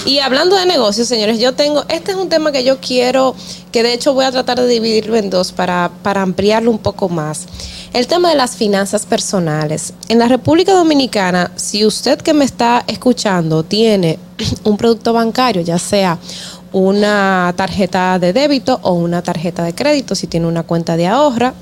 Y hablando de negocios, señores, yo tengo, este es un tema que yo quiero, que de hecho voy a tratar de dividirlo en dos para, para ampliarlo un poco más. El tema de las finanzas personales. En la República Dominicana, si usted que me está escuchando tiene un producto bancario, ya sea una tarjeta de débito o una tarjeta de crédito, si tiene una cuenta de ahorra,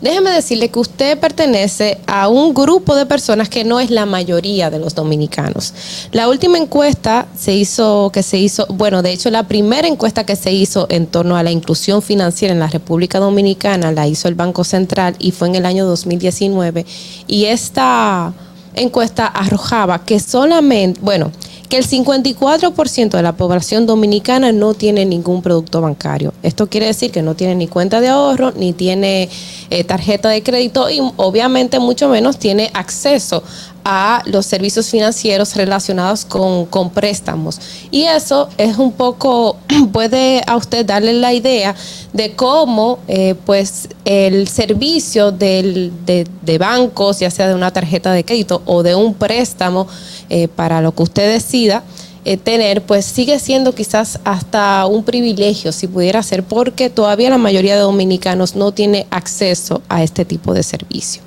Déjeme decirle que usted pertenece a un grupo de personas que no es la mayoría de los dominicanos. La última encuesta se hizo, que se hizo, bueno, de hecho la primera encuesta que se hizo en torno a la inclusión financiera en la República Dominicana la hizo el Banco Central y fue en el año 2019 y esta encuesta arrojaba que solamente, bueno, que el 54% de la población dominicana no tiene ningún producto bancario. Esto quiere decir que no tiene ni cuenta de ahorro, ni tiene eh, tarjeta de crédito y obviamente mucho menos tiene acceso a los servicios financieros relacionados con, con préstamos. Y eso es un poco, puede a usted darle la idea de cómo eh, pues el servicio del, de, de bancos, ya sea de una tarjeta de crédito o de un préstamo eh, para lo que usted decida, eh, tener, pues sigue siendo quizás hasta un privilegio, si pudiera ser, porque todavía la mayoría de dominicanos no tiene acceso a este tipo de servicio.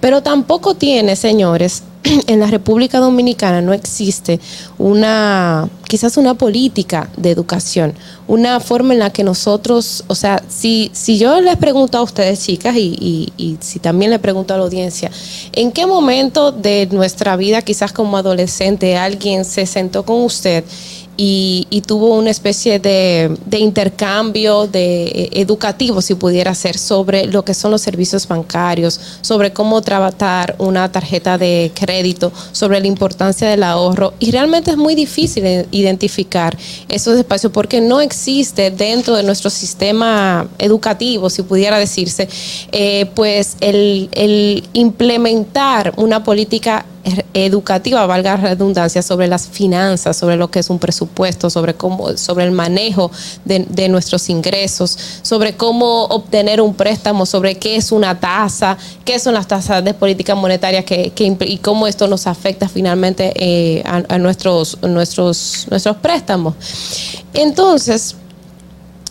Pero tampoco tiene, señores, en la República Dominicana no existe una, quizás una política de educación, una forma en la que nosotros, o sea, si, si yo les pregunto a ustedes, chicas, y, y, y si también le pregunto a la audiencia, ¿en qué momento de nuestra vida, quizás como adolescente, alguien se sentó con usted y, y tuvo una especie de, intercambio de, eh, educativo, si pudiera ser, sobre lo que son los servicios bancarios, sobre cómo tratar una tarjeta de crédito, sobre la importancia del ahorro. Y realmente es muy difícil identificar esos espacios porque no existe dentro de nuestro sistema educativo, si pudiera decirse, eh, pues el, el implementar una política educativa, valga la redundancia, sobre las finanzas, sobre lo que es un presupuesto, sobre cómo, sobre el manejo de, de nuestros ingresos, sobre cómo obtener un préstamo, sobre qué es una tasa, qué son las tasas de política monetaria que, que y cómo esto nos afecta finalmente eh, a, a nuestros, nuestros, nuestros préstamos. Entonces,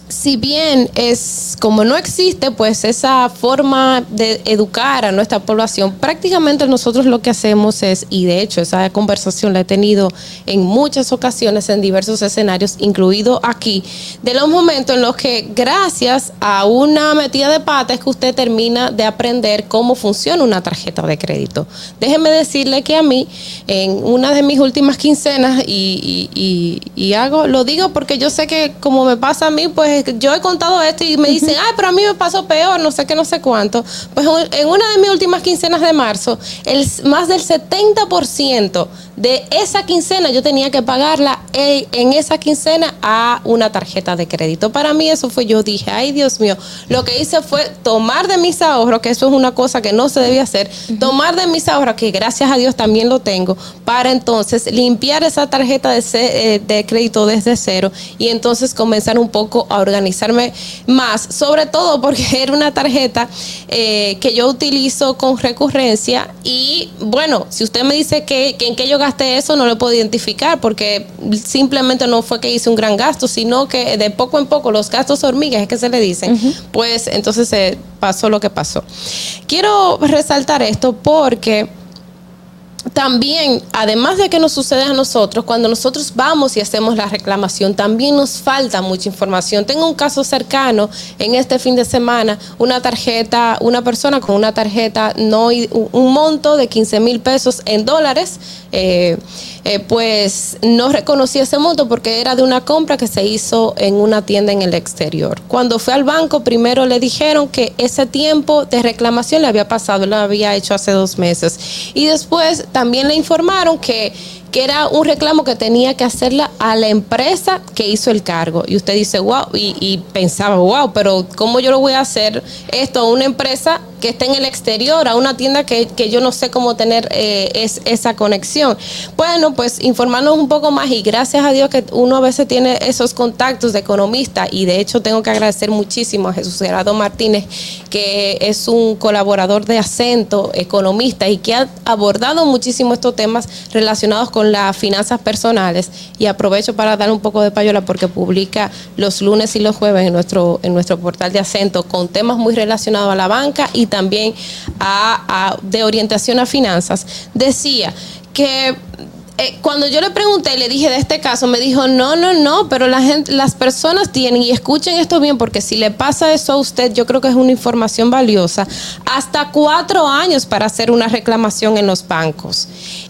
si bien es como no existe pues esa forma de educar a nuestra población, prácticamente nosotros lo que hacemos es, y de hecho esa conversación la he tenido en muchas ocasiones en diversos escenarios, incluido aquí, de los momentos en los que gracias a una metida de pata es que usted termina de aprender cómo funciona una tarjeta de crédito. Déjeme decirle que a mí, en una de mis últimas quincenas, y, y- y- y hago, lo digo porque yo sé que como me pasa a mí, pues yo he contado esto y me dicen, ay, pero a mí me pasó peor, no sé qué, no sé cuánto. Pues en una de mis últimas quincenas de marzo, el, más del 70% de esa quincena yo tenía que pagarla en esa quincena a una tarjeta de crédito. Para mí eso fue, yo dije, ay Dios mío, lo que hice fue tomar de mis ahorros, que eso es una cosa que no se debía hacer, tomar de mis ahorros, que gracias a Dios también lo tengo, para entonces limpiar esa tarjeta de, eh, de crédito desde cero y entonces comenzar un poco a organizarme más, sobre todo porque era una tarjeta eh, que yo utilizo con recurrencia y bueno, si usted me dice que, que en qué yo gasté eso, no lo puedo identificar porque simplemente no fue que hice un gran gasto, sino que de poco en poco los gastos hormigas, es que se le dicen, pues entonces eh, pasó lo que pasó. Quiero resaltar esto porque también, además de que nos sucede a nosotros, cuando nosotros vamos y hacemos la reclamación, también nos falta mucha información. Tengo un caso cercano en este fin de semana, una tarjeta, una persona con una tarjeta, no un monto de 15 mil pesos en dólares, eh, eh, pues no reconocí ese monto porque era de una compra que se hizo en una tienda en el exterior. Cuando fue al banco, primero le dijeron que ese tiempo de reclamación le había pasado, lo había hecho hace dos meses. Y después también le informaron que, era un reclamo que tenía que hacerla a la empresa que hizo el cargo. Y usted dice, wow, y, y pensaba, wow, pero ¿cómo yo lo voy a hacer esto a una empresa que está en el exterior, a una tienda que, que yo no sé cómo tener eh, es- esa conexión? Bueno, pues informarnos un poco más y gracias a Dios que uno a veces tiene esos contactos de economista y de hecho tengo que agradecer muchísimo a Jesús Gerardo Martínez, que es un colaborador de acento, economista y que ha abordado muchísimo estos temas relacionados con las finanzas personales y aprovecho para dar un poco de payola porque publica los lunes y los jueves en nuestro, en nuestro portal de acento con temas muy relacionados a la banca y también a, de orientación a finanzas. Decía que eh, cuando yo le pregunté, le dije de este caso, me dijo, no, no, no, pero la gente, las personas tienen, y escuchen esto bien, porque si le pasa eso a usted, yo creo que es una información valiosa, hasta cuatro años para hacer una reclamación en los bancos.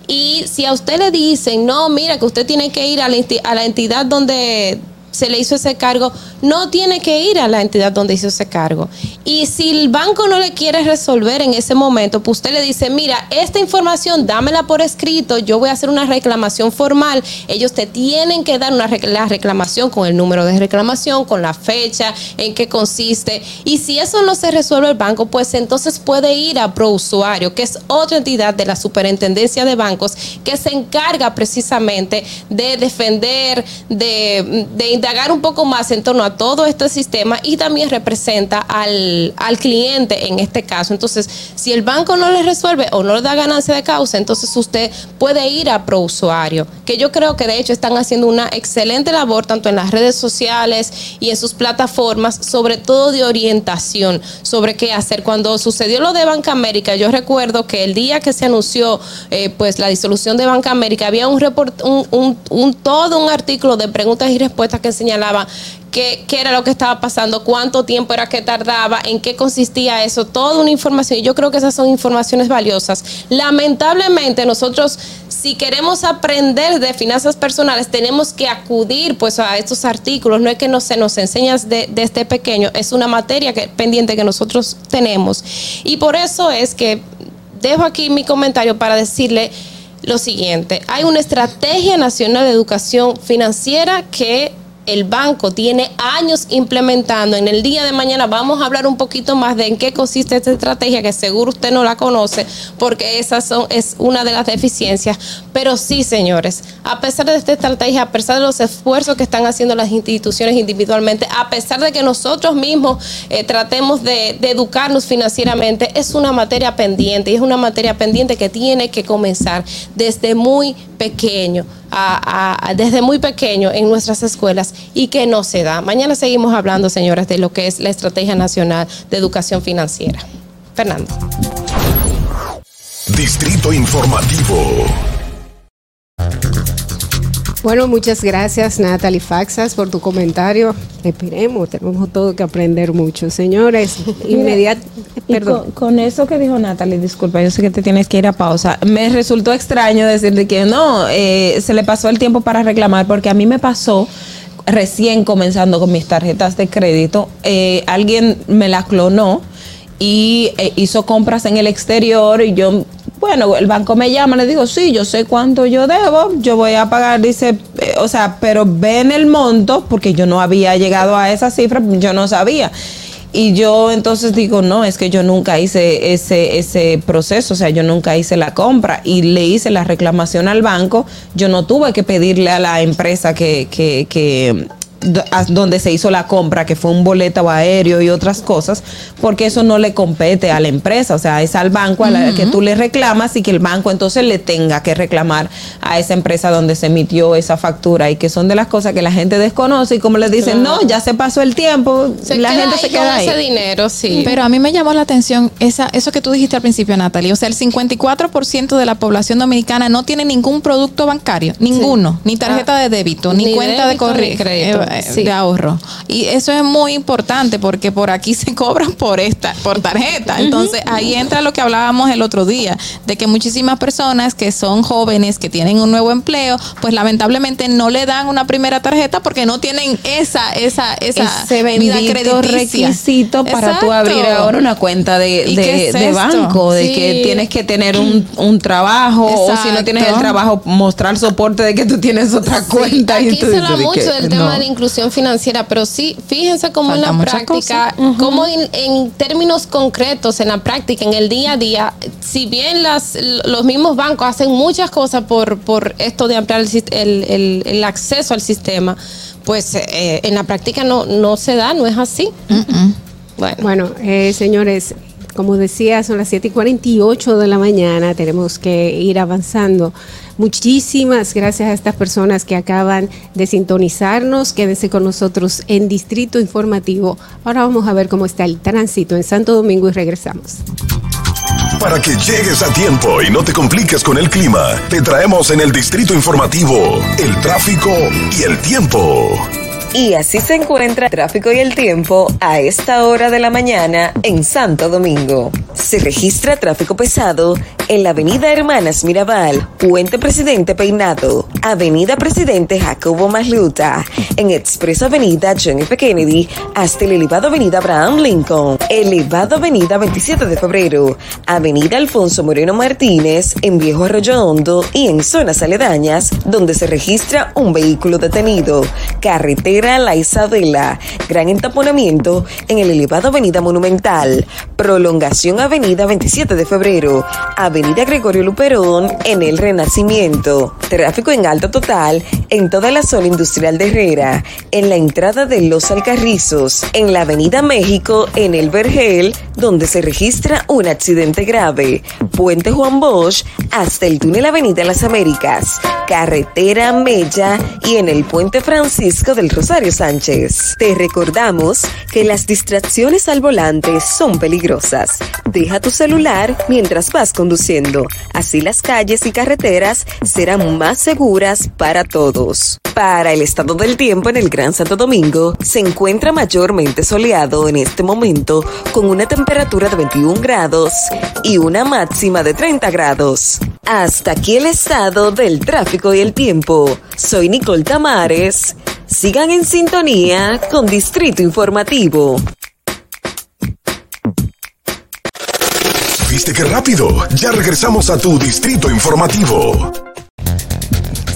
Y si a usted le dicen, no, mira, que usted tiene que ir a la, enti- a la entidad donde se le hizo ese cargo, no tiene que ir a la entidad donde hizo ese cargo. Y si el banco no le quiere resolver en ese momento, pues usted le dice, mira, esta información dámela por escrito, yo voy a hacer una reclamación formal, ellos te tienen que dar una la reclamación con el número de reclamación, con la fecha, en qué consiste. Y si eso no se resuelve el banco, pues entonces puede ir a ProUsuario, que es otra entidad de la Superintendencia de Bancos que se encarga precisamente de defender, de, de indagar un poco más en torno a todo este sistema y también representa al, al cliente en este caso. Entonces, si el banco no le resuelve o no le da ganancia de causa, entonces usted puede ir a ProUsuario, que yo creo que de hecho están haciendo una excelente labor tanto en las redes sociales y en sus plataformas, sobre todo de orientación sobre qué hacer. Cuando sucedió lo de Banca América, yo recuerdo que el día que se anunció eh, pues la disolución de Banca América, había un, report, un, un, un todo un artículo de preguntas y respuestas que señalaba qué, era lo que estaba pasando, cuánto tiempo era que tardaba, en qué consistía eso, toda una información. Y yo creo que esas son informaciones valiosas. Lamentablemente nosotros, si queremos aprender de finanzas personales, tenemos que acudir pues a estos artículos. No es que no se nos enseña desde, desde pequeño, es una materia pendiente que nosotros tenemos. Y por eso es que dejo aquí mi comentario para decirle lo siguiente. Hay una estrategia nacional de educación financiera que el banco tiene años implementando. En el día de mañana vamos a hablar un poquito más de en qué consiste esta estrategia, que seguro usted no la conoce, porque esa es una de las deficiencias. Pero sí, señores, a pesar de esta estrategia, a pesar de los esfuerzos que están haciendo las instituciones individualmente, a pesar de que nosotros mismos eh, tratemos de, educarnos financieramente, es una materia pendiente y es una materia pendiente que tiene que comenzar desde muy pequeño. Desde muy pequeño en nuestras escuelas y que no se da. Mañana seguimos hablando, señores, de lo que es la Estrategia Nacional de Educación Financiera. Fernando. Distrito Informativo. Bueno, muchas gracias Natalie Faxas por tu comentario. Esperemos, tenemos todo que aprender mucho. Señores, inmediat Perdón. Con, con, eso que dijo Natalie, disculpa, yo sé que te tienes que ir a pausa. Me resultó extraño decirle que no, eh, se le pasó el tiempo para reclamar, porque a mí me pasó recién comenzando con mis tarjetas de crédito, eh, alguien me la clonó y eh, hizo compras en el exterior y yo bueno, el banco me llama, le digo, sí, yo sé cuánto yo debo, yo voy a pagar, dice, eh, o sea, pero ven el monto, porque yo no había llegado a esa cifra, yo no sabía. Y yo entonces digo, no, es que yo nunca hice ese, ese proceso, o sea, yo nunca hice la compra y le hice la reclamación al banco, yo no tuve que pedirle a la empresa que, que, que donde se hizo la compra, que fue un boleto aéreo y otras cosas, porque eso no le compete a la empresa, o sea, es al banco a la uh -huh. que tú le reclamas y que el banco entonces le tenga que reclamar a esa empresa donde se emitió esa factura y que son de las cosas que la gente desconoce y como le dicen, claro. no, ya se pasó el tiempo, se la gente ahí se queda ahí. ese dinero, sí. Pero a mí me llamó la atención esa, eso que tú dijiste al principio, Natalie, o sea, el 54% de la población dominicana no tiene ningún producto bancario, ninguno, sí. ni tarjeta ah, de débito, ni, ni cuenta débito, de crédito sí. de ahorro. Y eso es muy importante porque por aquí se cobran por esta, por tarjeta. Entonces uh -huh. ahí entra lo que hablábamos el otro día, de que muchísimas personas que son jóvenes, que tienen un nuevo empleo, pues lamentablemente no le dan una primera tarjeta porque no tienen esa, esa, esa Ese bendito requisito para Exacto. tú abrir ahora una cuenta de, de, es de banco, de sí. que tienes que tener un, un trabajo Exacto. o si no tienes el trabajo, mostrar soporte de que tú tienes otra sí. cuenta. Aquí y tú se habla mucho del no. tema de inclusión financiera, pero sí, fíjense cómo Falta en la práctica, uh -huh. cómo en, en, términos concretos, en la práctica, en el día a día, si bien las, los mismos bancos hacen muchas cosas por, por esto de ampliar el, el, el, el acceso al sistema, pues eh, en la práctica no, no se da, no es así. Uh -uh. Bueno, bueno eh, señores, como decía, son las 7 y 48 de la mañana, tenemos que ir avanzando. Muchísimas gracias a estas personas que acaban de sintonizarnos. Quédense con nosotros en Distrito Informativo. Ahora vamos a ver cómo está el tránsito en Santo Domingo y regresamos. Para que llegues a tiempo y no te compliques con el clima, te traemos en el Distrito Informativo el tráfico y el tiempo. Y así se encuentra el tráfico y el tiempo a esta hora de la mañana en Santo Domingo. Se registra tráfico pesado en la avenida Hermanas Mirabal, Puente Presidente Peinado, avenida Presidente Jacobo Masluta, en Expreso Avenida John F. Kennedy, hasta el elevado avenida Abraham Lincoln, elevado avenida 27 de febrero, avenida Alfonso Moreno Martínez, en Viejo Arroyo Hondo y en zonas aledañas, donde se registra un vehículo detenido, carretera la Isabela, gran entaponamiento en el elevado Avenida Monumental, prolongación Avenida 27 de Febrero, Avenida Gregorio Luperón en el Renacimiento, tráfico en alto total en toda la zona industrial de Herrera, en la entrada de Los Alcarrizos, en la Avenida México en el Vergel, donde se registra un accidente grave, Puente Juan Bosch hasta el túnel Avenida Las Américas, carretera Mella y en el Puente Francisco del Rosario Sánchez. Te recordamos que las distracciones al volante son peligrosas. Deja tu celular mientras vas conduciendo. Así las calles y carreteras serán más seguras para todos. Para el estado del tiempo en el Gran Santo Domingo, se encuentra mayormente soleado en este momento con una temperatura de 21 grados y una máxima de 30 grados. Hasta aquí el estado del tráfico y el tiempo. Soy Nicole Tamares. Sigan en sintonía con Distrito Informativo. ¿Viste qué rápido? Ya regresamos a tu Distrito Informativo.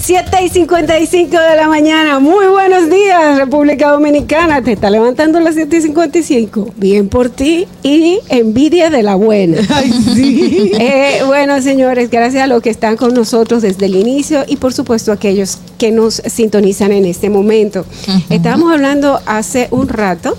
7 y 55 de la mañana. Muy buenos días, República Dominicana. Te está levantando las 7 y 55. Bien por ti y envidia de la buena. Ay, sí. Eh, bueno, señores, gracias a los que están con nosotros desde el inicio y por supuesto a aquellos que nos sintonizan en este momento. Estábamos hablando hace un rato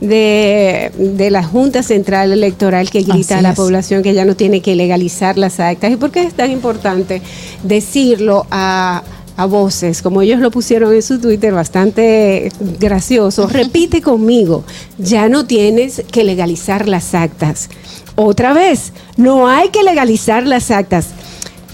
de, de, la Junta Central Electoral que grita Así a la es. población que ya no tiene que legalizar las actas. ¿Y por qué es tan importante decirlo a, a voces? Como ellos lo pusieron en su Twitter, bastante gracioso. Repite conmigo, ya no tienes que legalizar las actas. Otra vez, no hay que legalizar las actas.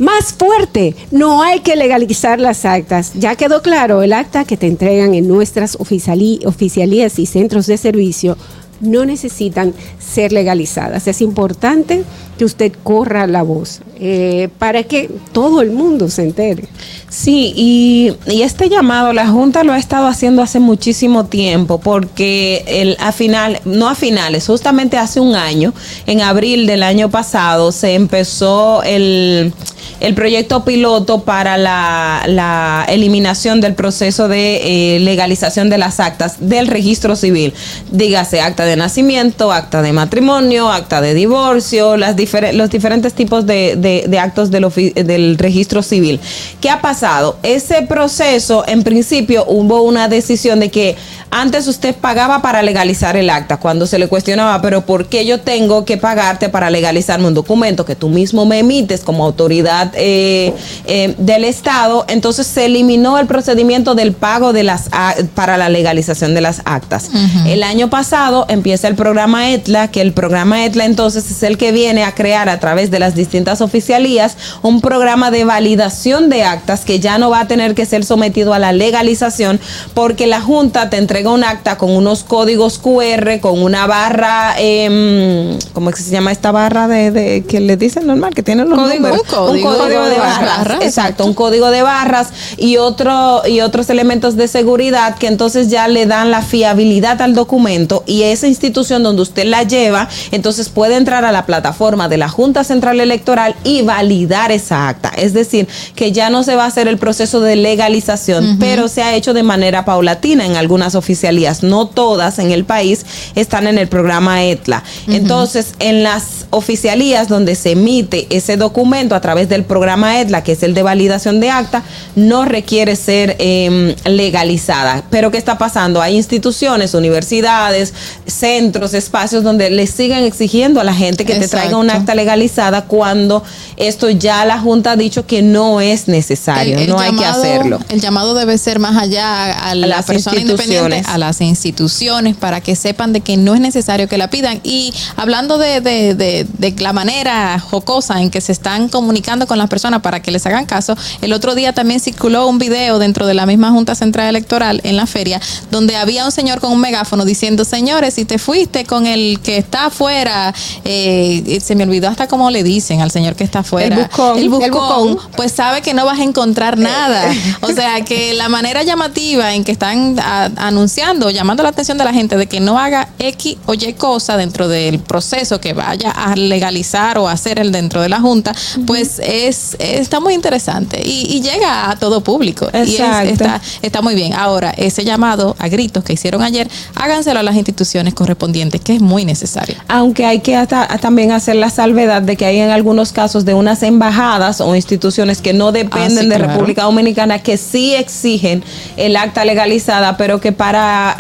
Más fuerte, no hay que legalizar las actas. Ya quedó claro, el acta que te entregan en nuestras oficialías y centros de servicio no necesitan ser legalizadas. Es importante que usted corra la voz eh, para que todo el mundo se entere. Sí, y, este llamado la Junta lo ha estado haciendo hace muchísimo tiempo, porque el, a final, no a finales, justamente hace un año, en abril del año pasado, se empezó el, el proyecto piloto para la, la eliminación del proceso de eh, legalización de las actas del registro civil. Dígase acta de nacimiento, acta de matrimonio, acta de divorcio, las los diferentes tipos de, de- de actos del, del registro civil. ¿Qué ha pasado? Ese proceso, en principio, hubo una decisión de que antes usted pagaba para legalizar el acta, cuando se le cuestionaba, pero ¿por qué yo tengo que pagarte para legalizarme un documento que tú mismo me emites como autoridad eh, eh, del Estado? Entonces se eliminó el procedimiento del pago de las para la legalización de las actas. El año pasado empieza el programa ETLA, que el programa ETLA entonces es el que viene a crear a través de las distintas oficialías un programa de validación de actas que ya no va a tener que ser sometido a la legalización porque la Junta te entrega un acta con unos códigos QR, con una barra, em, ¿cómo es que se llama esta barra de, de- que le dicen normal? Que tiene los Código, números. un código de de barras. barras, Exacto, un código de barras y otro y otros elementos de seguridad que entonces ya le dan la fiabilidad al documento y esa institución donde usted la lleva, entonces puede entrar a la plataforma de la Junta Central Electoral y validar esa acta. Es decir, que ya no se va a hacer el proceso de legalización, pero se ha hecho de manera paulatina en algunas oficialías, no todas en el país están en el programa ETLA. Entonces, en las oficialías donde se emite ese documento a través del programa ETLA, que es el de validación de acta, no requiere ser eh, legalizada. Pero ¿qué está pasando? Hay instituciones, universidades, centros, espacios donde le siguen exigiendo a la gente que te traiga un acta legalizada cuando esto ya la Junta ha dicho que no es necesario, El- el no hay que hacerlo. El llamado debe ser más allá a la las persona independiente, a las instituciones, para que sepan de que no es necesario que la pidan. Y hablando de, de- de- de la manera jocosa en que se están comunicando con las personas para que les hagan caso. El otro día también circuló un video dentro de la misma Junta Central Electoral en la feria, donde había un señor con un megáfono diciendo, señores, si te fuiste con el que está afuera, eh, se me olvidó hasta cómo le dicen al señor que está afuera. El buscón, El buscón, el buscón. pues sabe que no vas a encontrar nada. O sea, que la manera llamativa en que están a- anunciando, llamando la atención de la gente de que no haga X o Y cosa dentro del proceso que vaya a legalizar o hacer el dentro de la Junta, pues es, está muy interesante y, y llega a todo público. Y es- Exacto. está, está muy bien. Ahora, ese llamado a gritos que hicieron ayer, háganselo a las instituciones correspondientes, que es muy necesario. Aunque hay que hasta- también hacer la salvedad de que hay en algunos casos de unas embajadas o instituciones que no dependen Ah, sí, de claro. República Dominicana que sí exigen el acta legalizada, pero que para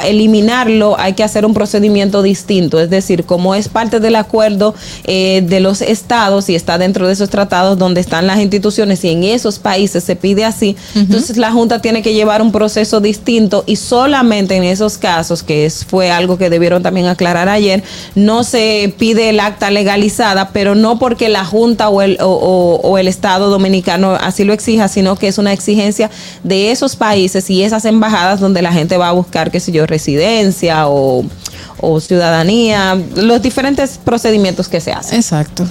eliminarlo hay que hacer un procedimiento distinto. Es decir, como es parte del acuerdo eh, de los estados y está dentro de esos tratados donde están las instituciones y en esos países se pide así, entonces la Junta tiene que llevar un proceso distinto y solamente en esos casos, que es, fue algo que debieron también aclarar ayer, no se pide el acta legalizada, pero no porque la Junta o el, o, o- o el Estado dominicano así lo exija, sino que es una exigencia de esos países y esas embajadas donde la gente va a buscar, qué sé yo, residencia o, o ciudadanía, los diferentes procedimientos que se hacen. Exacto.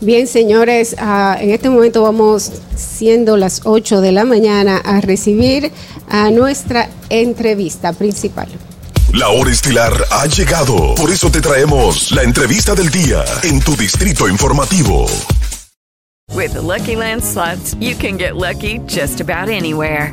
Bien, señores, ah, en este momento vamos, siendo las 8 de la mañana, a recibir a nuestra entrevista principal. La hora estilar ha llegado. Por eso te traemos la entrevista del día en tu distrito informativo. With the Lucky Land slots, you can get lucky just about anywhere.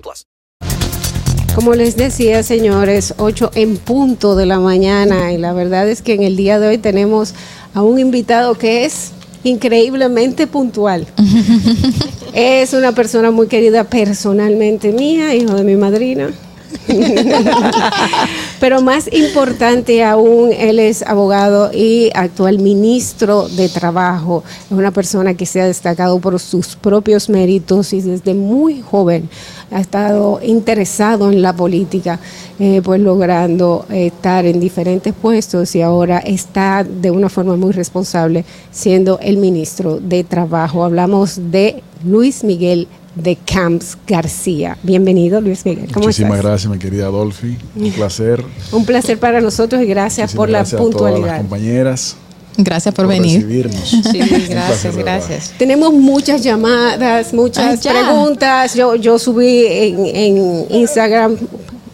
plus. Como les decía, señores, 8 en punto de la mañana y la verdad es que en el día de hoy tenemos a un invitado que es increíblemente puntual. es una persona muy querida personalmente mía, hijo de mi madrina. Pero más importante aún, él es abogado y actual ministro de Trabajo. Es una persona que se ha destacado por sus propios méritos y desde muy joven ha estado interesado en la política, eh, pues logrando estar en diferentes puestos y ahora está de una forma muy responsable siendo el ministro de Trabajo. Hablamos de Luis Miguel de Camps García. Bienvenido, Luis Miguel. ¿Cómo Muchísimas estás? gracias, mi querida Adolfi. Un placer. Un placer para nosotros y gracias Muchísimas por gracias la a todas las puntualidad. compañeras. Gracias por, venir. recibirnos. Sí, gracias, gracias. Tenemos muchas llamadas, muchas preguntas. Yo, yo subí en, en Instagram.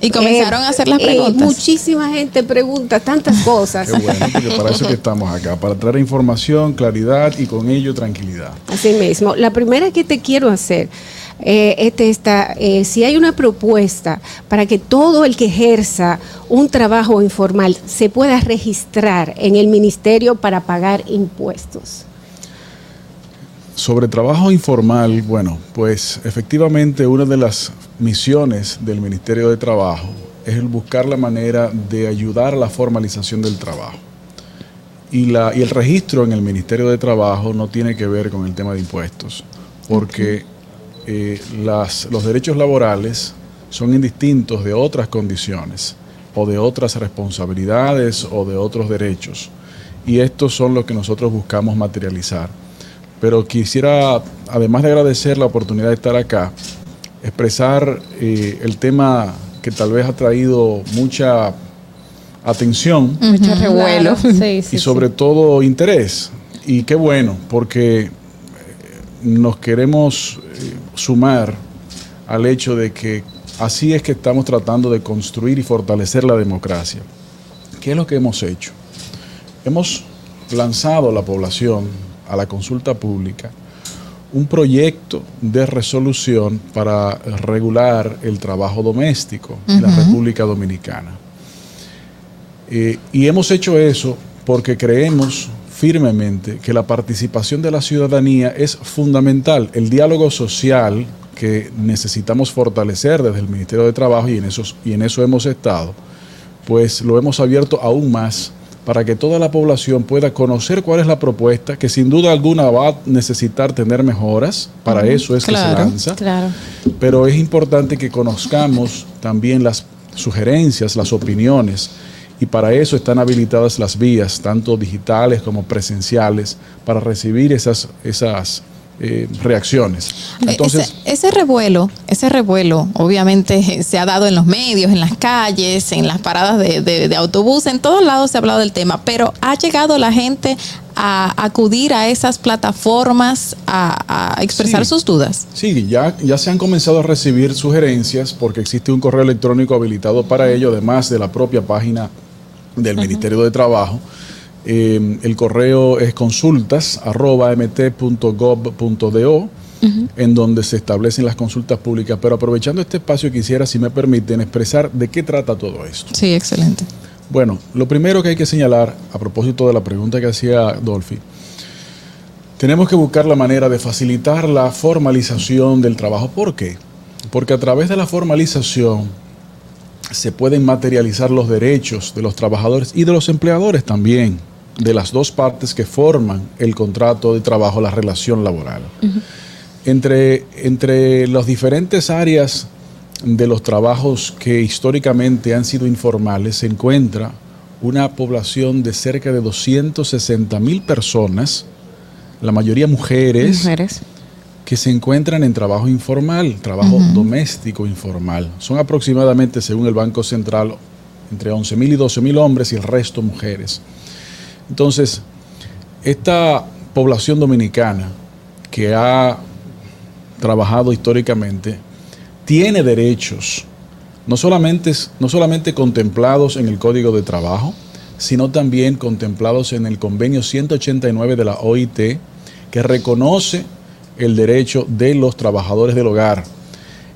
Y comenzaron a hacer las eh, preguntas. muchísima gente pregunta tantas cosas. Qué bueno, porque para eso que estamos acá, para traer información, claridad y con ello tranquilidad. Así mismo. La primera que te quiero hacer eh, este está, eh, si hay una propuesta para que todo el que ejerza un trabajo informal se pueda registrar en el ministerio para pagar impuestos. Sobre trabajo informal, bueno, pues efectivamente una de las misiones del Ministerio de Trabajo es el buscar la manera de ayudar a la formalización del trabajo. Y, la, y el registro en el Ministerio de Trabajo no tiene que ver con el tema de impuestos, porque eh, las, los derechos laborales son indistintos de otras condiciones o de otras responsabilidades o de otros derechos. Y estos son los que nosotros buscamos materializar. Pero quisiera, además de agradecer la oportunidad de estar acá, expresar eh, el tema que tal vez ha traído mucha atención Mucho revuelo. Claro, sí, sí, y sobre todo interés. Y qué bueno, porque eh, nos queremos eh, sumar al hecho de que así es que estamos tratando de construir y fortalecer la democracia. ¿Qué es lo que hemos hecho? Hemos lanzado a la población a la consulta pública un proyecto de resolución para regular el trabajo doméstico en la. República Dominicana. Eh, y hemos hecho eso porque creemos firmemente que la participación de la ciudadanía es fundamental. El diálogo social que necesitamos fortalecer desde el Ministerio de Trabajo y en, esos, y en eso hemos estado, pues lo hemos abierto aún más para que toda la población pueda conocer cuál es la propuesta, que sin duda alguna va a necesitar tener mejoras, para eso es que se claro, lanza Claro. pero es importante que conozcamos también las sugerencias, las opiniones, y para eso están habilitadas las vías, tanto digitales como presenciales, para recibir esas, esas eh, reacciones. Entonces, ese, ese revuelo, ese revuelo, obviamente eh, se ha dado en los medios, en las calles, en las paradas de, de- de autobús, en todos lados se ha hablado del tema, pero ha llegado la gente a acudir a esas plataformas a, a expresar Sí. sus dudas. sí, ya, ya se han comenzado a recibir sugerencias porque existe un correo electrónico habilitado para ello, además de la propia página del Ministerio de Trabajo. Eh, el correo es consultas arroba mt.gov.do en donde se establecen las consultas públicas. Pero aprovechando este espacio, quisiera, si me permiten, expresar de qué trata todo esto. Sí, excelente. Bueno, lo primero que hay que señalar, a propósito de la pregunta que hacía Dolphy, tenemos que buscar la manera de facilitar la formalización del trabajo. ¿Por qué? Porque a través de la formalización se pueden materializar los derechos de los trabajadores y de los empleadores también, de las dos partes que forman el contrato de trabajo, la relación laboral. Entre, entre las diferentes áreas de los trabajos que históricamente han sido informales se encuentra una población de cerca de 260 mil personas, la mayoría mujeres, Mujeres. Que se encuentran en trabajo informal, trabajo doméstico informal. Son aproximadamente, según el Banco Central, entre 11 mil y 12 mil hombres y el resto mujeres. Entonces, esta población dominicana que ha trabajado históricamente tiene derechos, no solamente, no solamente contemplados en el Código de Trabajo, sino también contemplados en el convenio 189 de la OIT, que reconoce el derecho de los trabajadores del hogar.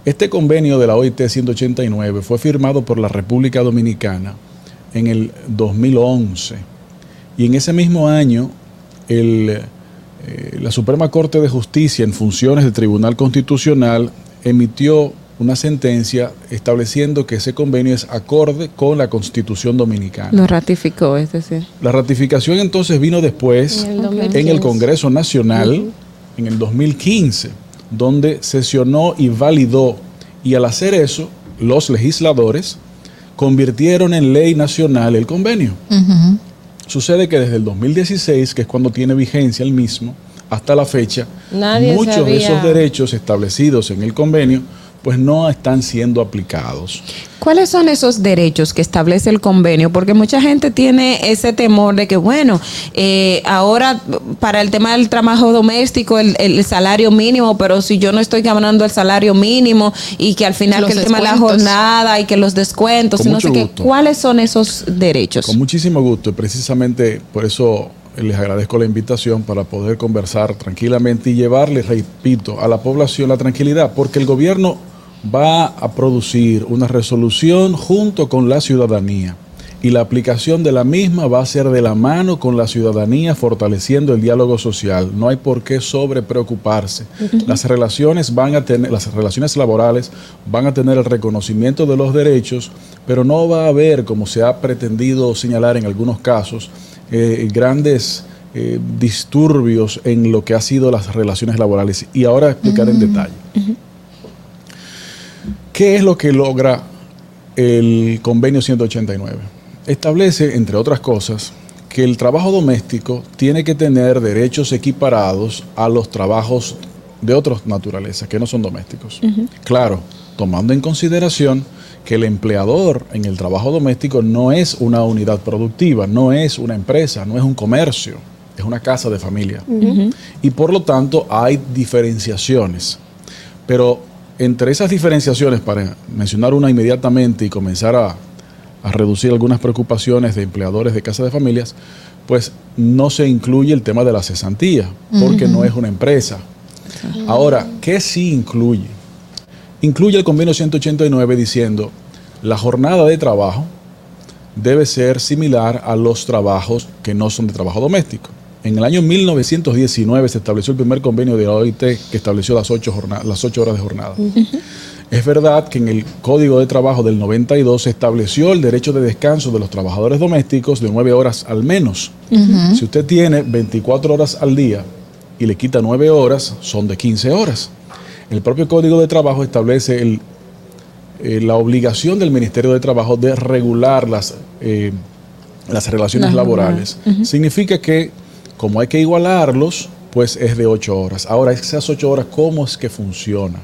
Este convenio de la OIT 189 fue firmado por la República Dominicana en el 2011 y en ese mismo año el, eh, la Suprema Corte de Justicia en funciones del Tribunal Constitucional emitió una sentencia estableciendo que ese convenio es acorde con la Constitución Dominicana. Lo ratificó, es decir. La ratificación entonces vino después En el en 2015. el Congreso Nacional en el 2015, donde sesionó y validó. Y al hacer eso, los legisladores convirtieron en ley nacional el convenio. Sucede que desde el 2016, que es cuando tiene vigencia el mismo, hasta la fecha, Nadie muchos de esos derechos establecidos en el convenio pues no están siendo aplicados. ¿Cuáles son esos derechos que establece el convenio? Porque mucha gente tiene ese temor de que, bueno, eh, ahora para el tema del trabajo doméstico, el, el salario mínimo, pero si yo no estoy ganando el salario mínimo y que al final Los que el tema de la jornada y que los descuentos Con y no sé qué. ¿cuáles son esos derechos? Con muchísimo gusto y precisamente por eso les agradezco la invitación para poder conversar tranquilamente y llevarle, repito, a la población la tranquilidad, porque el gobierno va a producir una resolución junto con la ciudadanía y la aplicación de la misma va a ser de la mano con la ciudadanía fortaleciendo el diálogo social. No hay por qué sobre preocuparse. Las relaciones van a tener las relaciones laborales van a tener el reconocimiento de los derechos, pero no va a haber como se ha pretendido señalar en algunos casos eh, grandes eh, disturbios en lo que ha sido las relaciones laborales y ahora explicar en detalle. ¿Qué es lo que logra el convenio 189? Establece, entre otras cosas, que el trabajo doméstico tiene que tener derechos equiparados a los trabajos de otras naturalezas que no son domésticos. Claro, tomando en consideración que el empleador en el trabajo doméstico no es una unidad productiva, no es una empresa, no es un comercio, es una casa de familia. Y por lo tanto hay diferenciaciones. Pero entre esas diferenciaciones, para mencionar una inmediatamente y comenzar a, a reducir algunas preocupaciones de empleadores de casas de familias, pues no se incluye el tema de la cesantía, porque no es una empresa. Ahora, ¿qué sí incluye? Incluye el convenio 189 diciendo, la jornada de trabajo debe ser similar a los trabajos que no son de trabajo doméstico. En el año 1919 se estableció el primer convenio de la OIT que estableció las ocho, las ocho horas de jornada. Es verdad que en el Código de Trabajo del 92 se estableció el derecho de descanso de los trabajadores domésticos de nueve horas al menos. Si usted tiene 24 horas al día y le quita nueve horas, son de 15 horas. El propio Código de Trabajo establece el, eh, la obligación del Ministerio de Trabajo de regular las, eh, las relaciones laborales. Significa que como hay que igualarlos, pues es de ocho horas. Ahora, esas ocho horas, ¿cómo es que funciona?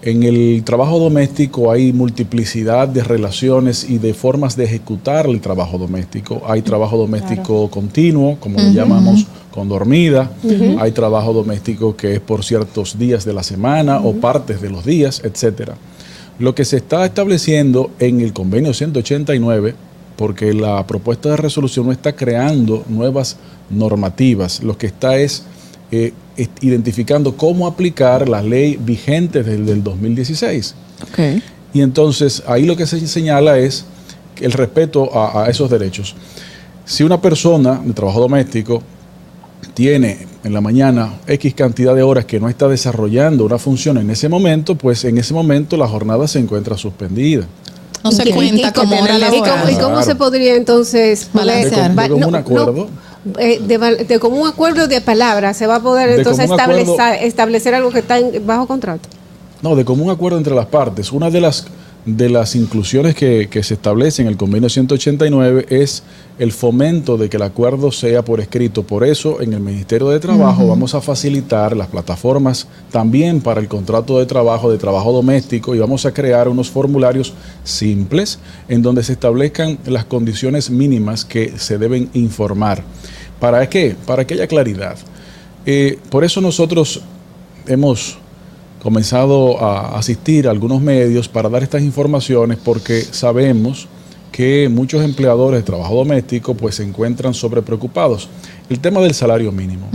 En el trabajo doméstico hay multiplicidad de relaciones y de formas de ejecutar el trabajo doméstico. Hay trabajo doméstico continuo, como le llamamos, con dormida. Hay trabajo doméstico que es por ciertos días de la semana o partes de los días, etcétera. Lo que se está estableciendo en el convenio 189, porque la propuesta de resolución no está creando nuevas normativas, lo que está es eh, identificando cómo aplicar la ley vigente desde el 2016. Y entonces ahí lo que se señala es el respeto a, a esos derechos. Si una persona de trabajo doméstico tiene en la mañana X cantidad de horas que no está desarrollando una función en ese momento, pues en ese momento la jornada se encuentra suspendida. No se ¿Y- y- cuenta y- como hora ¿Y cómo, y cómo Claro. se podría entonces poder- De, común acuerdo. no, eh, de, común acuerdo de palabras se va a poder De entonces establecer, establecer algo que está en- bajo contrato. No, de común acuerdo entre las partes. Una de las, de las inclusiones que, que se establece en el convenio 189 es el fomento de que el acuerdo sea por escrito. Por eso, en el Ministerio de Trabajo vamos a facilitar las plataformas también para el contrato de trabajo, de trabajo doméstico, y vamos a crear unos formularios simples en donde se establezcan las condiciones mínimas que se deben informar. ¿Para qué? Para que haya claridad. Eh, por eso nosotros hemos comenzado a asistir a algunos medios para dar estas informaciones porque sabemos que muchos empleadores de trabajo doméstico pues se encuentran sobre preocupados. El tema del salario mínimo.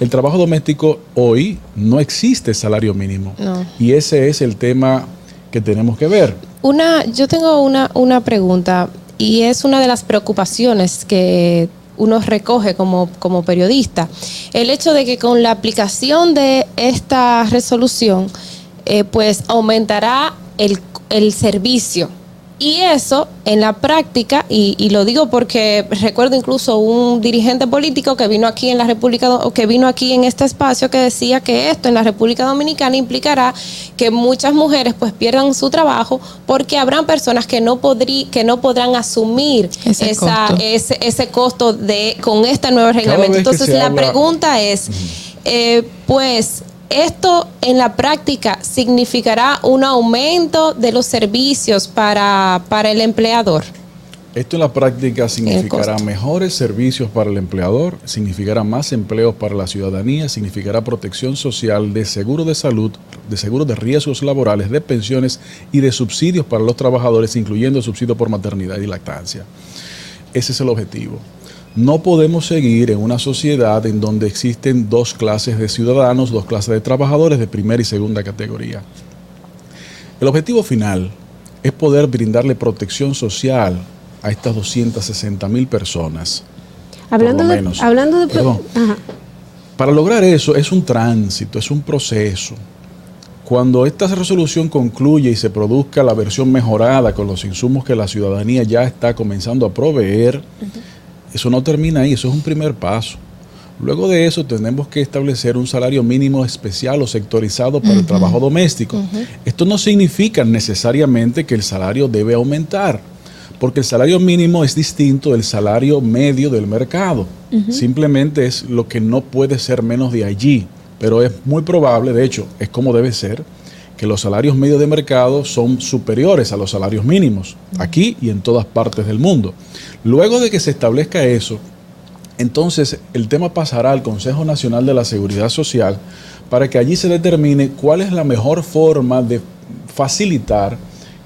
El trabajo doméstico hoy no existe salario mínimo No. y ese es el tema que tenemos que ver. Una, yo tengo una, una pregunta y es una de las preocupaciones que uno recoge como, como periodista. El hecho de que con la aplicación de esta resolución, eh, pues aumentará el, el servicio. Y eso en la práctica, y, y lo digo porque recuerdo incluso un dirigente político que vino aquí en la República, o que vino aquí en este espacio que decía que esto en la República Dominicana implicará que muchas mujeres pues pierdan su trabajo porque habrán personas que no podrí, que no podrán asumir Ese esa, costo. ese, ese costo de con este nuevo reglamento. Entonces la habla- pregunta es, eh, pues, ¿esto en la práctica significará un aumento de los servicios para, para el empleador? Esto en la práctica significará mejores servicios para el empleador, significará más empleos para la ciudadanía, significará protección social de seguro de salud, de seguro de riesgos laborales, de pensiones y de subsidios para los trabajadores, incluyendo subsidio por maternidad y lactancia. Ese es el objetivo. No podemos seguir en una sociedad en donde existen dos clases de ciudadanos, dos clases de trabajadores de primera y segunda categoría. El objetivo final es poder brindarle protección social a estas 260 mil personas. Hablando lo de, hablando de Perdón. Ajá. Para lograr eso es un tránsito, es un proceso. Cuando esta resolución concluye y se produzca la versión mejorada con los insumos que la ciudadanía ya está comenzando a proveer, eso no termina ahí, eso es un primer paso. Luego de eso tenemos que establecer un salario mínimo especial o sectorizado para el trabajo doméstico. Esto no significa necesariamente que el salario debe aumentar, porque el salario mínimo es distinto del salario medio del mercado. Simplemente es lo que no puede ser menos de allí, pero es muy probable, de hecho, es como debe ser, que los salarios medios de mercado son superiores a los salarios mínimos, aquí y en todas partes del mundo. Luego de que se establezca eso, entonces el tema pasará al Consejo Nacional de la Seguridad Social para que allí se determine cuál es la mejor forma de facilitar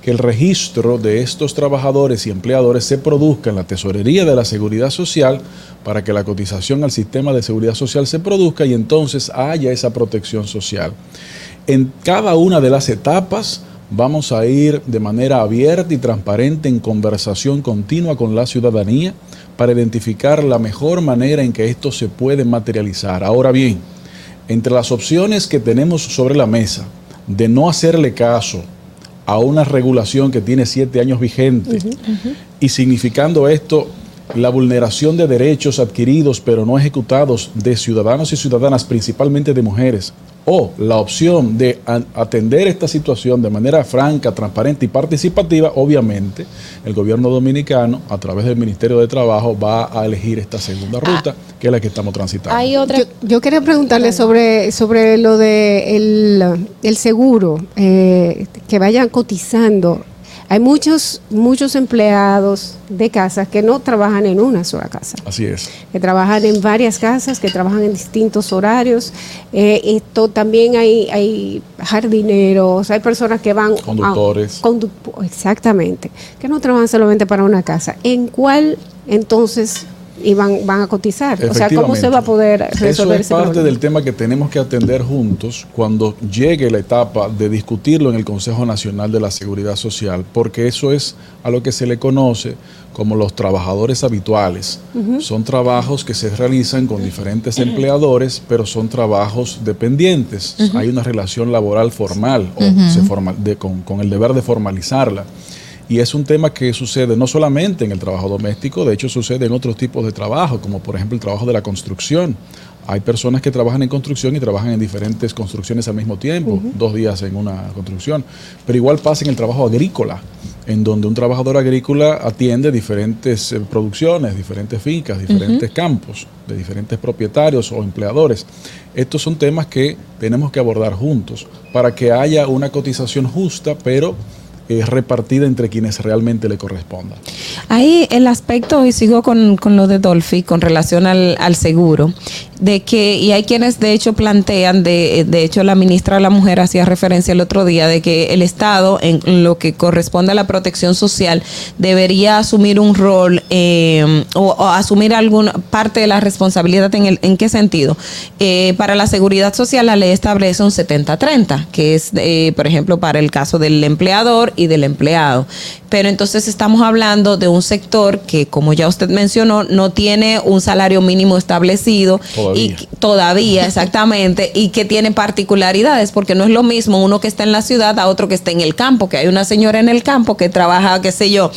que el registro de estos trabajadores y empleadores se produzca en la tesorería de la seguridad social para que la cotización al sistema de seguridad social se produzca y entonces haya esa protección social. En cada una de las etapas vamos a ir de manera abierta y transparente en conversación continua con la ciudadanía para identificar la mejor manera en que esto se puede materializar. Ahora bien, entre las opciones que tenemos sobre la mesa de no hacerle caso a una regulación que tiene siete años vigente y significando esto la vulneración de derechos adquiridos pero no ejecutados de ciudadanos y ciudadanas, principalmente de mujeres, o la opción de atender esta situación de manera franca, transparente y participativa, obviamente el gobierno dominicano, a través del Ministerio de Trabajo, va a elegir esta segunda ruta, que es la que estamos transitando. Hay otra... yo, quería preguntarle sobre, sobre lo de el, seguro, eh, que vayan cotizando hay muchos, muchos empleados de casas que no trabajan en una sola casa. Así es. Que trabajan en varias casas, que trabajan en distintos horarios. Eh, esto también hay, hay jardineros, hay personas que van... Conductores. exactamente. Que no trabajan solamente para una casa. ¿En cuál entonces y van, van a cotizar. O sea, ¿cómo se va a poder resolver Eso es parte del tema que tenemos que atender juntos cuando llegue la etapa de discutirlo en el Consejo Nacional de la Seguridad Social, porque eso es a lo que se le conoce como los trabajadores habituales. Son trabajos que se realizan con diferentes empleadores, pero son trabajos dependientes. Hay una relación laboral formal o se forma, de, con, con el deber de formalizarla. Y es un tema que sucede no solamente en el trabajo doméstico, de hecho sucede en otros tipos de trabajo, como por ejemplo el trabajo de la construcción. Hay personas que trabajan en construcción y trabajan en diferentes construcciones al mismo tiempo, dos días en una construcción. Pero igual pasa en el trabajo agrícola, en donde un trabajador agrícola atiende diferentes eh, producciones, diferentes fincas, diferentes campos, de diferentes propietarios o empleadores. Estos son temas que tenemos que abordar juntos para que haya una cotización justa, pero es repartida entre quienes realmente le corresponda. Ahí el aspecto, y sigo con, con lo de Dolphy, con relación al, al, seguro, de que, y hay quienes de hecho plantean, de, de hecho la ministra de la Mujer hacía referencia el otro día, de que el Estado, en lo que corresponde a la protección social, debería asumir un rol eh, o, asumir alguna parte de la responsabilidad en, el, en qué sentido. Eh, para la seguridad social la ley establece un 70-30, que es, eh, por ejemplo, para el caso del empleador y del empleado. Pero entonces estamos hablando de un sector que, como ya usted mencionó, no tiene un salario mínimo establecido y todavía exactamente y que tiene particularidades porque no es lo mismo uno que está en la ciudad a otro que está en el campo, que hay una señora en el campo que trabaja, qué sé yo,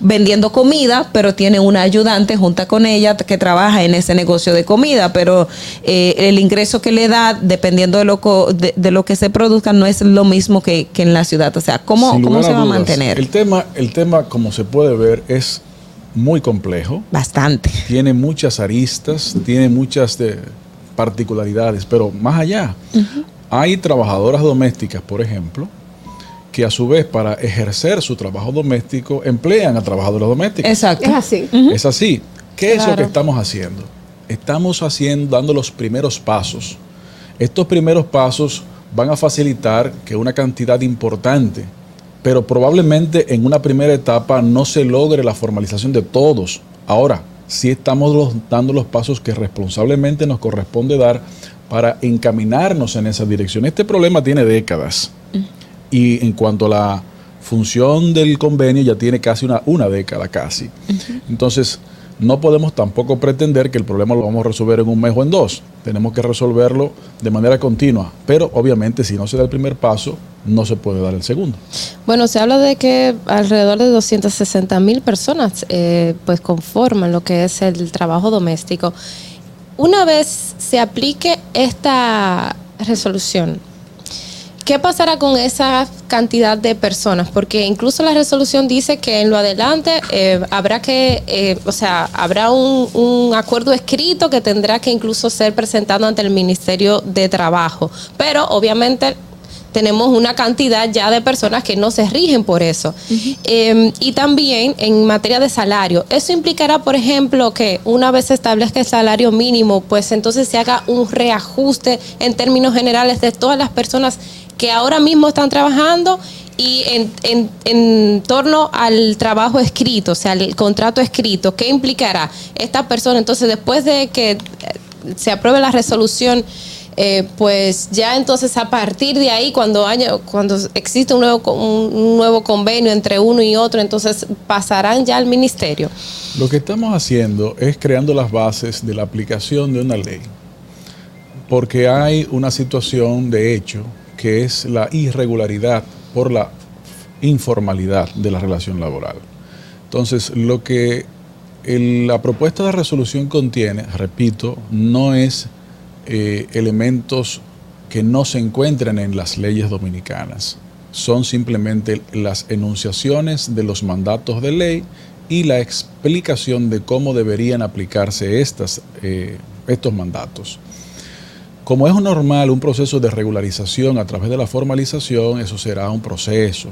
vendiendo comida, pero tiene una ayudante junta con ella que trabaja en ese negocio de comida, pero eh, el ingreso que le da, dependiendo de lo, de, lo que se produzca, no es lo mismo que, en la ciudad. O sea, ¿cómo, cómo se va a mantener? El tema, el tema, como se puede ver, es muy complejo. Bastante. Tiene muchas aristas, tiene muchas de particularidades, pero más allá, hay trabajadoras domésticas, por ejemplo, que a su vez para ejercer su trabajo doméstico emplean a trabajadores domésticos. Exacto. Es así. Es así. ¿Qué es lo que estamos haciendo? Estamos haciendo, dando los primeros pasos. Estos primeros pasos van a facilitar que una cantidad importante, pero probablemente en una primera etapa no se logre la formalización de todos. Ahora, sí estamos dando los pasos que responsablemente nos corresponde dar para encaminarnos en esa dirección. Este problema tiene décadas. Y en cuanto a la función del convenio, ya tiene casi una, una década casi. Entonces, no podemos tampoco pretender que el problema lo vamos a resolver en un mes o en dos. Tenemos que resolverlo de manera continua. Pero obviamente si no se da el primer paso, no se puede dar el segundo. Bueno, se habla de que alrededor de 260 mil personas eh, pues conforman lo que es el trabajo doméstico. Una vez se aplique esta resolución, ¿Qué pasará con esa cantidad de personas? Porque incluso la resolución dice que en lo adelante eh, habrá que, eh, o sea, habrá un, acuerdo escrito que tendrá que incluso ser presentado ante el Ministerio de Trabajo. Pero obviamente tenemos una cantidad ya de personas que no se rigen por eso. Eh, y también en materia de salario, eso implicará, por ejemplo, que una vez se establezca el salario mínimo, pues entonces se haga un reajuste en términos generales de todas las personas que ahora mismo están trabajando y en, en, en, torno al trabajo escrito, o sea, el contrato escrito, ¿qué implicará esta persona? Entonces, después de que eh, se apruebe la resolución, eh, pues ya entonces a partir de ahí, cuando, haya, cuando existe un nuevo, un nuevo convenio entre uno y otro, entonces pasarán ya al ministerio. Lo que estamos haciendo es creando las bases de la aplicación de una ley, porque hay una situación de hecho que es la irregularidad por la informalidad de la relación laboral. Entonces, lo que la propuesta de resolución contiene, repito, no es eh, elementos que no se encuentran en las leyes dominicanas. Son simplemente las enunciaciones de los mandatos de ley y la explicación de cómo deberían aplicarse estas, eh, estos mandatos. Como es normal un proceso de regularización a través de la formalización, eso será un proceso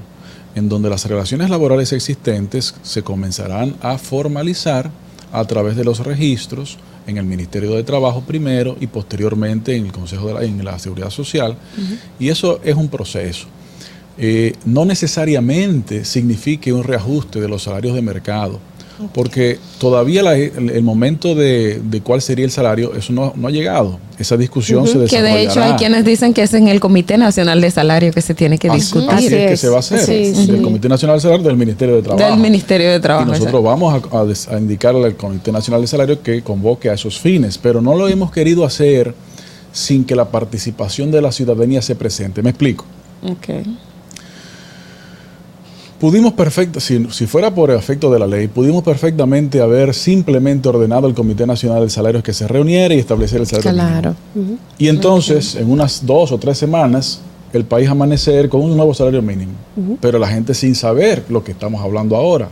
en donde las relaciones laborales existentes se comenzarán a formalizar a través de los registros en el Ministerio de Trabajo primero y posteriormente en el Consejo de la, en la Seguridad Social. Uh -huh. Y eso es un proceso. Eh, no necesariamente signifique un reajuste de los salarios de mercado, porque todavía la, el, el, momento de, de, cuál sería el salario, eso no, no ha llegado. Esa discusión uh -huh. se desarrollará. Que de hecho hay quienes dicen que es en el Comité Nacional de Salario que se tiene que así, discutir. Así es que se va a hacer. Sí, sí. Del Comité Nacional de Salario del Ministerio de Trabajo. Del Ministerio de Trabajo. Y nosotros vamos a, a, a indicarle al Comité Nacional de Salario que convoque a esos fines, pero no lo hemos querido hacer sin que la participación de la ciudadanía se presente. ¿Me explico? Okay. Pudimos perfecto, si, si, fuera por efecto de la ley, pudimos perfectamente haber simplemente ordenado al Comité Nacional de Salarios que se reuniera y establecer el salario claro. mínimo. Uh -huh. Y entonces, okay. en unas dos o tres semanas, el país amanecer con un nuevo salario mínimo. Uh -huh. Pero la gente sin saber lo que estamos hablando ahora.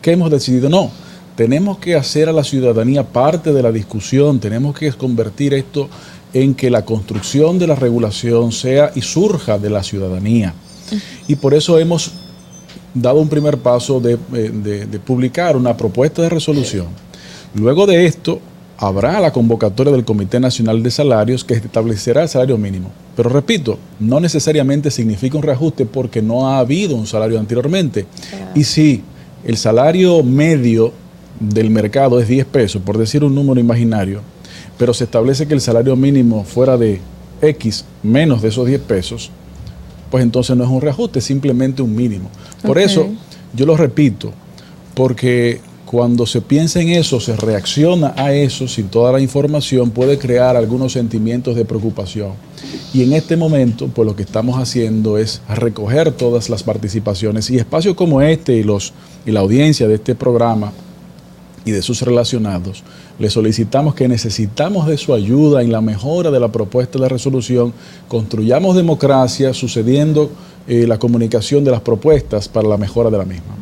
¿Qué hemos decidido? No, tenemos que hacer a la ciudadanía parte de la discusión, tenemos que convertir esto en que la construcción de la regulación sea y surja de la ciudadanía. Uh -huh. Y por eso hemos dado un primer paso de, eh, de, de, publicar una propuesta de resolución. Luego de esto, habrá la convocatoria del Comité Nacional de Salarios que establecerá el salario mínimo. Pero repito, no necesariamente significa un reajuste porque no ha habido un salario anteriormente. Claro. Y si el salario medio del mercado es 10 pesos, por decir un número imaginario, pero se establece que el salario mínimo fuera de X menos de esos 10 pesos, pues entonces no es un reajuste, es simplemente un mínimo. Por okay. eso, yo lo repito, porque cuando se piensa en eso, se reacciona a eso sin toda la información, puede crear algunos sentimientos de preocupación. Y en este momento, pues lo que estamos haciendo es recoger todas las participaciones y espacios como este y, los, y la audiencia de este programa y de sus relacionados, le solicitamos que necesitamos de su ayuda en la mejora de la propuesta de resolución, construyamos democracia sucediendo eh, la comunicación de las propuestas para la mejora de la misma.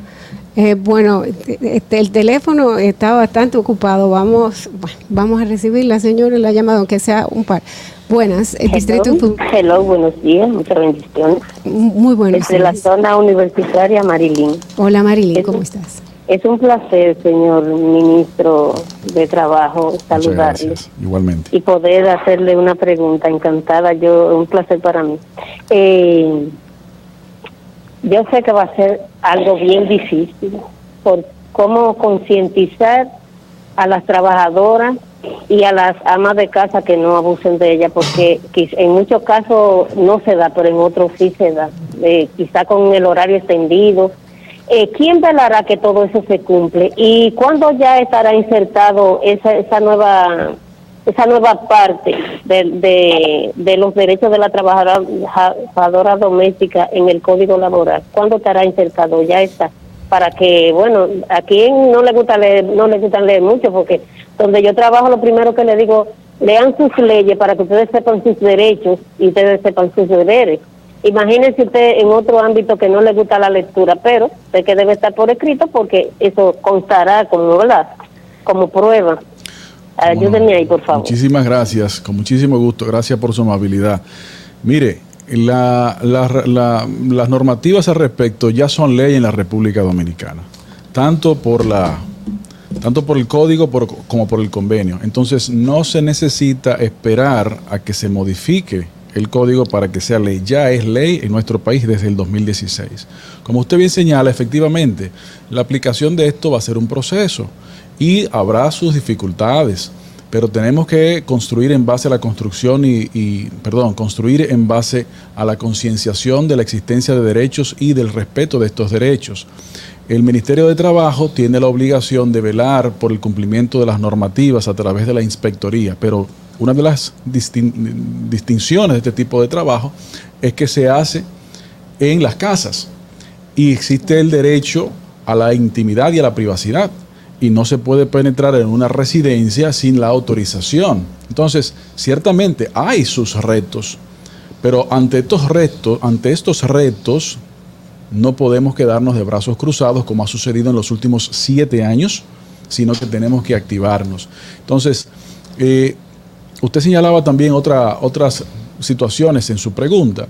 Eh, bueno, este, el teléfono está bastante ocupado. Vamos, vamos a recibir la señora la llamada, aunque sea un par. Buenas, el hello, distrito. Hello, buenos días, muchas bendiciones. Muy buenos Desde días. la zona universitaria Marilyn. Hola Marilyn, ¿cómo estás? Es un placer, señor ministro de Trabajo, saludarle. Igualmente. Y poder hacerle una pregunta, encantada, yo, un placer para mí. Eh, yo sé que va a ser algo bien difícil por cómo concientizar a las trabajadoras y a las amas de casa que no abusen de ella, porque en muchos casos no se da, pero en otros sí se da, eh, quizá con el horario extendido. Eh, ¿Quién velará que todo eso se cumple? ¿Y cuándo ya estará insertado esa, esa nueva esa nueva parte de, de, los derechos de la trabajadora doméstica en el Código Laboral? ¿Cuándo estará insertado? Ya está. Para que, bueno, a quien no le gusta leer, no le gusta leer mucho, porque donde yo trabajo, lo primero que le digo, lean sus leyes para que ustedes sepan sus derechos y ustedes sepan sus deberes. Imagínense usted en otro ámbito que no le gusta la lectura, pero sé que debe estar por escrito porque eso constará como, ¿verdad? como prueba. Ayúdenme ahí, por favor. Muchísimas gracias, con muchísimo gusto. Gracias por su amabilidad. Mire, la- la- la- las normativas al respecto ya son ley en la República Dominicana, tanto por la tanto por el código por- como por el convenio. Entonces no se necesita esperar a que se modifique el código para que sea ley. Ya es ley en nuestro país desde el 2016. Como usted bien señala, efectivamente, la aplicación de esto va a ser un proceso y habrá sus dificultades pero tenemos que construir en base a la construcción y, perdón, construir en base a la concienciación de la existencia de derechos y del respeto de estos derechos. El Ministerio de Trabajo tiene la obligación de velar por el cumplimiento de las normativas a través de la inspectoría, pero una de las distin- distinciones de este tipo de trabajo es que se hace en las casas y existe el derecho a la intimidad y a la privacidad y no se puede penetrar en una residencia sin la autorización. Entonces, ciertamente hay sus retos, pero ante estos retos, ante estos retos, no podemos quedarnos de brazos cruzados como ha sucedido en los últimos siete años, sino que tenemos que activarnos. Entonces, eh, usted señalaba también otra, otras situaciones en su pregunta.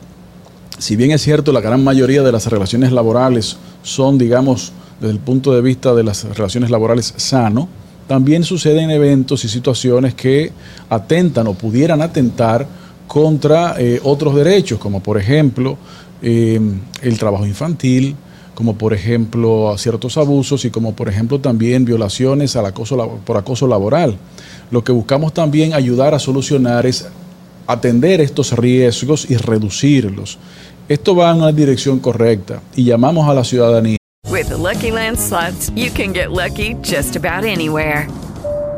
Si bien es cierto, la gran mayoría de las relaciones laborales son, digamos, desde el punto de vista de las relaciones laborales sano, también suceden eventos y situaciones que atentan o pudieran atentar contra eh, otros derechos, como por ejemplo eh, el trabajo infantil, como por ejemplo ciertos abusos y como por ejemplo también violaciones al acoso, por acoso laboral. Lo que buscamos también ayudar a solucionar es atender estos riesgos y reducirlos. Esto va en una dirección correcta y llamamos a la ciudadanía. With Lucky Land you can get lucky just about anywhere.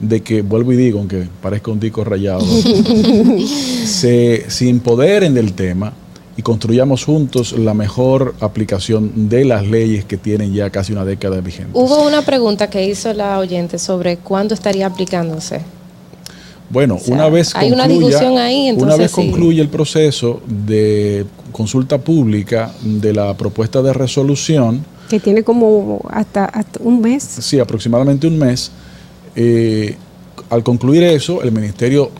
De que, vuelvo y digo, aunque parezca un tico rayado, se, se empoderen del tema y construyamos juntos la mejor aplicación de las leyes que tienen ya casi una década vigente. Hubo una pregunta que hizo la oyente sobre cuándo estaría aplicándose. Bueno, sea, una vez hay una discusión ahí, una entonces vez sí. concluye el proceso de consulta pública de la propuesta de resolución, Que tiene como hasta, hasta un mes. sí, aproximadamente un mes. Eh, al concluir eso, el ministerio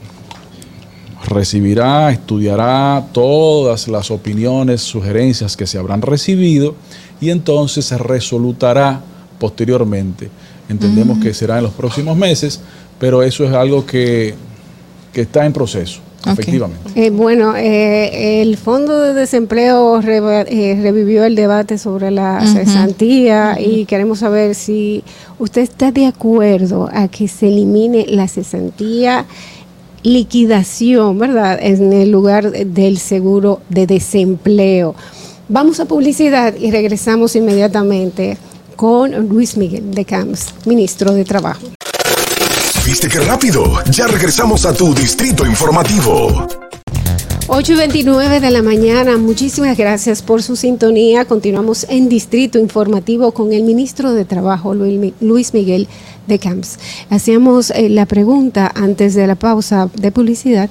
recibirá, estudiará todas las opiniones, sugerencias que se habrán recibido y entonces se resolutará posteriormente. Entendemos que será en los próximos meses, pero eso es algo que, que está en proceso, efectivamente. Eh, bueno, eh, el Fondo de Desempleo eh, revivió el debate sobre la cesantía y queremos saber si usted está de acuerdo a que se elimine la cesantía liquidación, ¿verdad? En el lugar del seguro de desempleo. Vamos a publicidad y regresamos inmediatamente con Luis Miguel de Camps, ministro de Trabajo. ¿Viste qué rápido? Ya regresamos a tu distrito informativo. 8 y 29 de la mañana, muchísimas gracias por su sintonía. Continuamos en Distrito Informativo con el ministro de Trabajo, Luis Mi- Luis Miguel de Camps. Hacíamos eh, la pregunta antes de la pausa de publicidad,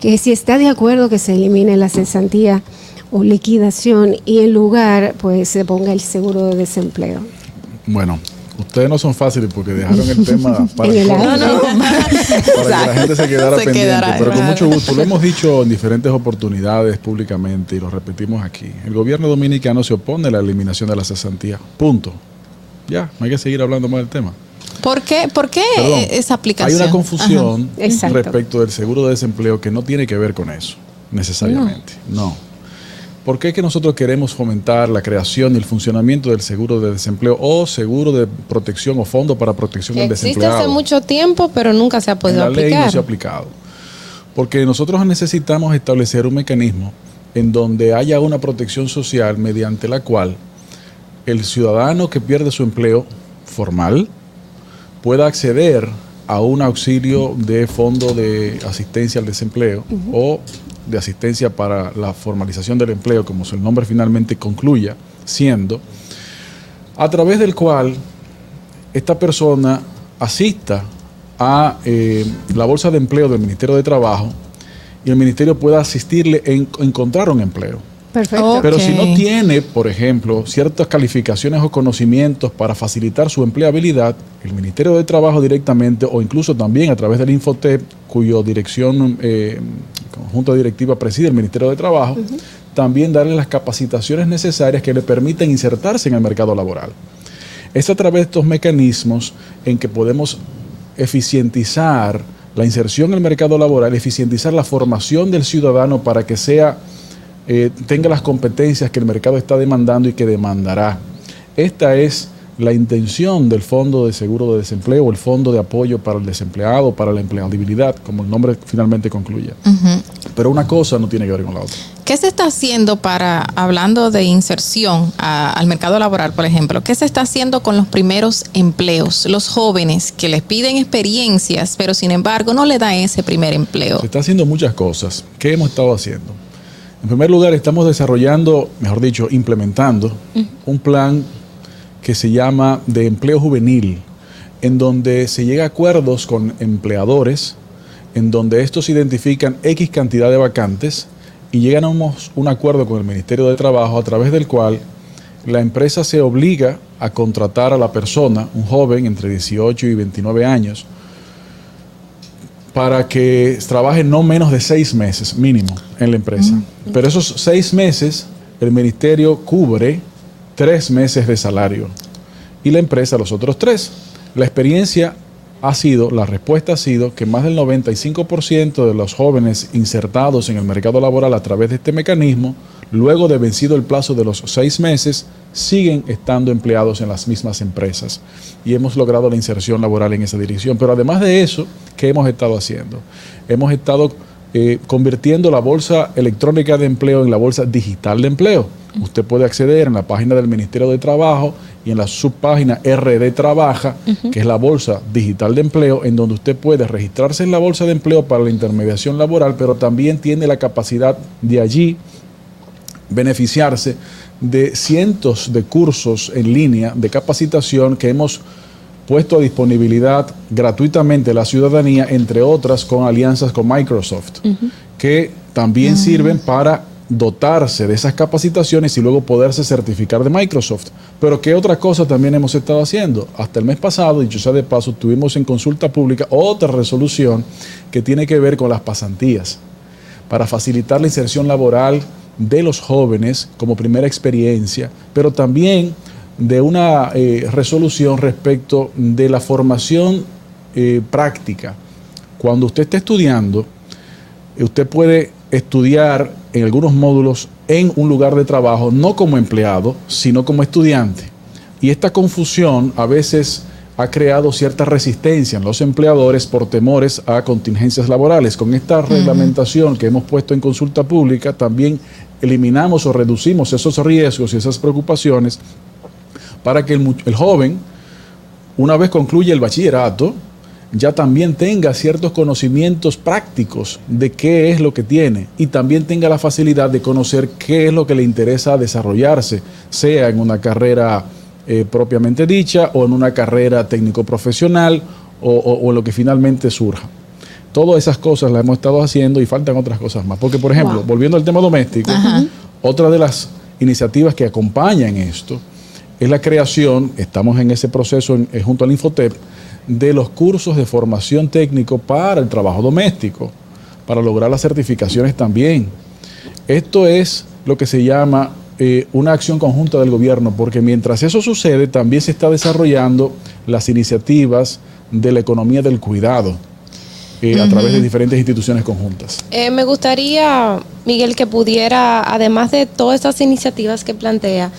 que si está de acuerdo que se elimine la cesantía o liquidación y en lugar pues se ponga el seguro de desempleo. Bueno, ustedes no son fáciles porque dejaron el tema para, el aire. corte, para que la gente se quedara Se pendiente. quedará, pero con mucho gusto, lo hemos dicho en diferentes oportunidades públicamente y lo repetimos aquí. El gobierno dominicano se opone a la eliminación de la cesantía. Punto. Ya, no hay que seguir hablando más del tema. ¿Por qué, por qué Perdón, esa Hay aplicación? una confusión respecto del seguro de desempleo que no tiene que ver con eso, necesariamente. No. ¿Por qué es que nosotros queremos fomentar la creación y el funcionamiento del seguro de desempleo o seguro de protección o fondo para protección del existe desempleado? hace mucho tiempo, pero nunca se ha podido la ley aplicar. no se ha aplicado. Porque nosotros necesitamos establecer un mecanismo en donde haya una protección social mediante la cual el ciudadano que pierde su empleo formal pueda acceder a un auxilio de fondo de asistencia al desempleo o de asistencia para la formalización del empleo, como su nombre finalmente concluya, siendo a través del cual esta persona asista a eh, la bolsa de empleo del Ministerio de Trabajo y el Ministerio pueda asistirle en encontrar un empleo. Perfecto. Pero si no tiene, por ejemplo, ciertas calificaciones o conocimientos para facilitar su empleabilidad, el Ministerio de Trabajo directamente o incluso también a través del Infotep, cuyo dirección, eh, conjunto directiva preside el Ministerio de Trabajo, también darle las capacitaciones necesarias que le permitan insertarse en el mercado laboral. Es a través de estos mecanismos en que podemos eficientizar la inserción en el mercado laboral, eficientizar la formación del ciudadano para que sea eh, tenga las competencias que el mercado está demandando y que demandará. Esta es la intención del Fondo de Seguro de Desempleo, el Fondo de Apoyo para el Desempleado, para la empleabilidad, como el nombre finalmente concluye. Pero una cosa no tiene que ver con la otra. ¿Qué se está haciendo para, hablando de inserción a- al mercado laboral, por ejemplo, qué se está haciendo con los primeros empleos? Los jóvenes que les piden experiencias, pero sin embargo no le dan ese primer empleo. Se está haciendo muchas cosas. ¿Qué hemos estado haciendo? En primer lugar, estamos desarrollando, mejor dicho, implementando un plan que se llama de empleo juvenil, en donde se llega a acuerdos con empleadores, en donde estos identifican X cantidad de vacantes y llegan a un, un acuerdo con el Ministerio de Trabajo a través del cual la empresa se obliga a contratar a la persona, un joven entre 18 y 29 años, para que trabaje no menos de seis meses mínimo en la empresa. Pero esos seis meses el ministerio cubre tres meses de salario y la empresa los otros tres. La experiencia ha sido, la respuesta ha sido que más del 95% de los jóvenes insertados en el mercado laboral a través de este mecanismo, luego de vencido el plazo de los seis meses, siguen estando empleados en las mismas empresas. Y hemos logrado la inserción laboral en esa dirección. Pero además de eso, ¿qué hemos estado haciendo? Hemos estado eh, convirtiendo la bolsa electrónica de empleo en la bolsa digital de empleo. Usted puede acceder en la página del Ministerio de Trabajo y en la subpágina RD Trabaja, que es la bolsa digital de empleo, en donde usted puede registrarse en la bolsa de empleo para la intermediación laboral, pero también tiene la capacidad de allí beneficiarse de cientos de cursos en línea de capacitación que hemos puesto a disponibilidad gratuitamente a la ciudadanía, entre otras con alianzas con Microsoft, que también sirven para dotarse de esas capacitaciones y luego poderse certificar de Microsoft. Pero ¿qué otra cosa también hemos estado haciendo? Hasta el mes pasado, dicho sea de paso, tuvimos en consulta pública otra resolución que tiene que ver con las pasantías, para facilitar la inserción laboral de los jóvenes como primera experiencia, pero también de una eh, resolución respecto de la formación eh, práctica. Cuando usted está estudiando, usted puede estudiar en algunos módulos en un lugar de trabajo, no como empleado, sino como estudiante. Y esta confusión a veces ha creado cierta resistencia en los empleadores por temores a contingencias laborales. Con esta reglamentación que hemos puesto en consulta pública, también eliminamos o reducimos esos riesgos y esas preocupaciones para que el, joven, una vez concluye el bachillerato, ya también tenga ciertos conocimientos prácticos de qué es lo que tiene y también tenga la facilidad de conocer qué es lo que le interesa desarrollarse, sea en una carrera eh, propiamente dicha o en una carrera técnico-profesional o, o- o en lo que finalmente surja. Todas esas cosas las hemos estado haciendo y faltan otras cosas más. Porque, por ejemplo, Wow. volviendo al tema doméstico, otra de las iniciativas que acompañan esto es la creación, estamos en ese proceso en- eh, junto al Infotep, de los cursos de formación técnico para el trabajo doméstico, para lograr las certificaciones también. Esto es lo que se llama eh, una acción conjunta del gobierno, porque mientras eso sucede, también se está desarrollando las iniciativas de la economía del cuidado eh, a través de diferentes instituciones conjuntas. Eh, me gustaría, Miguel, que pudiera, además de todas estas iniciativas que plantea,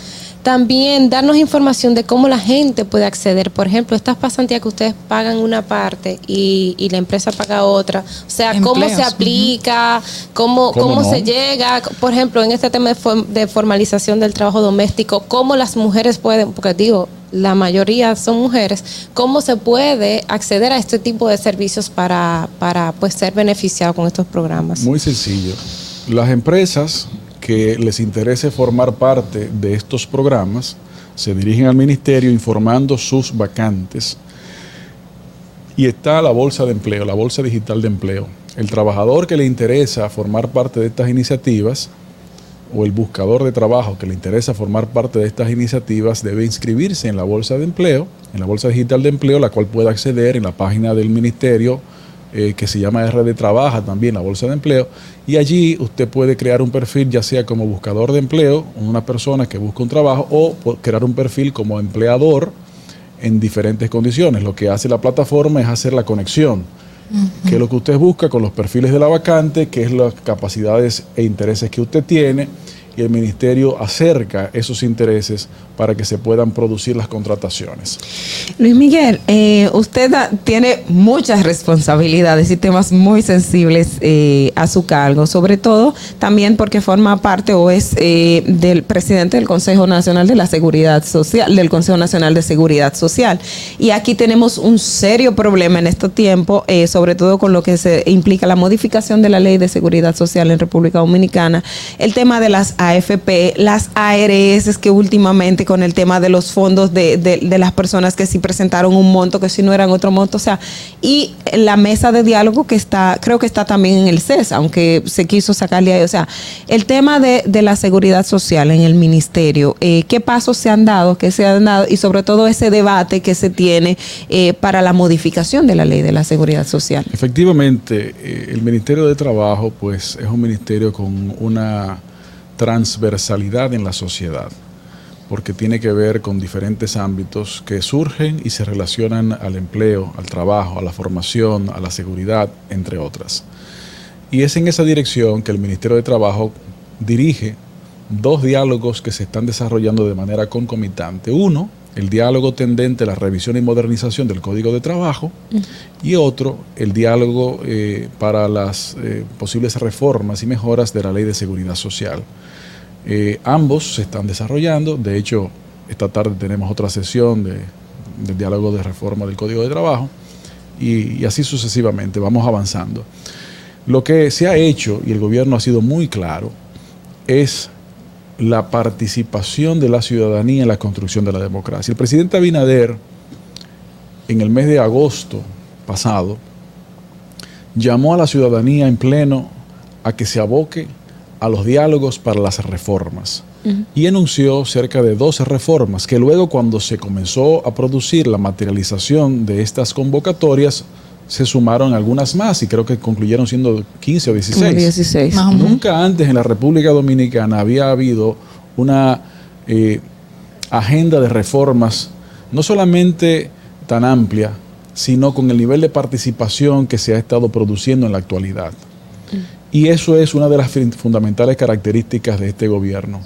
también darnos información de cómo la gente puede acceder. Por ejemplo, estas pasantías que ustedes pagan una parte y, y la empresa paga otra. O sea, cómo se aplica, cómo, ¿Cómo cómo, no? se llega. Por ejemplo, en este tema de, form- de formalización del trabajo doméstico, cómo las mujeres pueden, porque digo, la mayoría son mujeres, cómo se puede acceder a este tipo de servicios para, para pues, ser beneficiado con estos programas. Muy sencillo. Las empresas que les interese formar parte de estos programas se dirigen al ministerio informando sus vacantes. Y está la bolsa de empleo, la bolsa digital de empleo. El trabajador que le interesa formar parte de estas iniciativas o el buscador de trabajo que le interesa formar parte de estas iniciativas debe inscribirse en la bolsa de empleo, en la bolsa digital de empleo, la cual puede acceder en la página del ministerio eh, que se llama RD Trabaja también, la bolsa de empleo, y allí usted puede crear un perfil ya sea como buscador de empleo, una persona que busca un trabajo, o crear un perfil como empleador en diferentes condiciones. Lo que hace la plataforma es hacer la conexión que es lo que usted busca con los perfiles de la vacante, qué es las capacidades e intereses que usted tiene y el ministerio acerca esos intereses para que se puedan producir las contrataciones. Luis Miguel, eh, usted tiene muchas responsabilidades y temas muy sensibles eh, a su cargo, sobre todo también porque forma parte o es eh, del presidente del Consejo Nacional de la Seguridad Social, del Consejo Nacional de Seguridad Social. Y aquí tenemos un serio problema en este tiempo, sobre todo con lo que se implica la modificación de la Ley de Seguridad Social en República Dominicana, el tema de las AFP, las ARS que últimamente con el tema de los fondos de, de, las personas que sí presentaron un monto, que si no eran otro monto, o sea, y la mesa de diálogo que está, creo que está también en el CES, aunque se quiso sacarle ahí, o sea, el tema de, de la seguridad social en el ministerio, eh, qué pasos se han dado, qué se han dado y sobre todo ese debate que se tiene eh, para la modificación de la ley de la seguridad social. Efectivamente, eh, el Ministerio de Trabajo, pues, es un ministerio con una transversalidad en la sociedad, porque tiene que ver con diferentes ámbitos que surgen y se relacionan al empleo, al trabajo, a la formación, a la seguridad, entre otras. Y es en esa dirección que el Ministerio de Trabajo dirige dos diálogos que se están desarrollando de manera concomitante. Uno, el diálogo tendente a la revisión y modernización del Código de Trabajo y otro, el diálogo eh, para las eh, posibles reformas y mejoras de la Ley de Seguridad Social. Eh, ambos se están desarrollando, de hecho, esta tarde tenemos otra sesión de, del diálogo de reforma del Código de Trabajo y, y así sucesivamente, vamos avanzando. Lo que se ha hecho, y el gobierno ha sido muy claro, es la participación de la ciudadanía en la construcción de la democracia. El presidente Abinader, en el mes de agosto pasado, llamó a la ciudadanía en pleno a que se aboque a los diálogos para las reformas y anunció cerca de 12 reformas que luego cuando se comenzó a producir la materialización de estas convocatorias se sumaron algunas más y creo que concluyeron siendo 15 o 16. 16. Nunca antes en la República Dominicana había habido una eh, agenda de reformas no solamente tan amplia, sino con el nivel de participación que se ha estado produciendo en la actualidad. Y eso es una de las fundamentales características de este gobierno.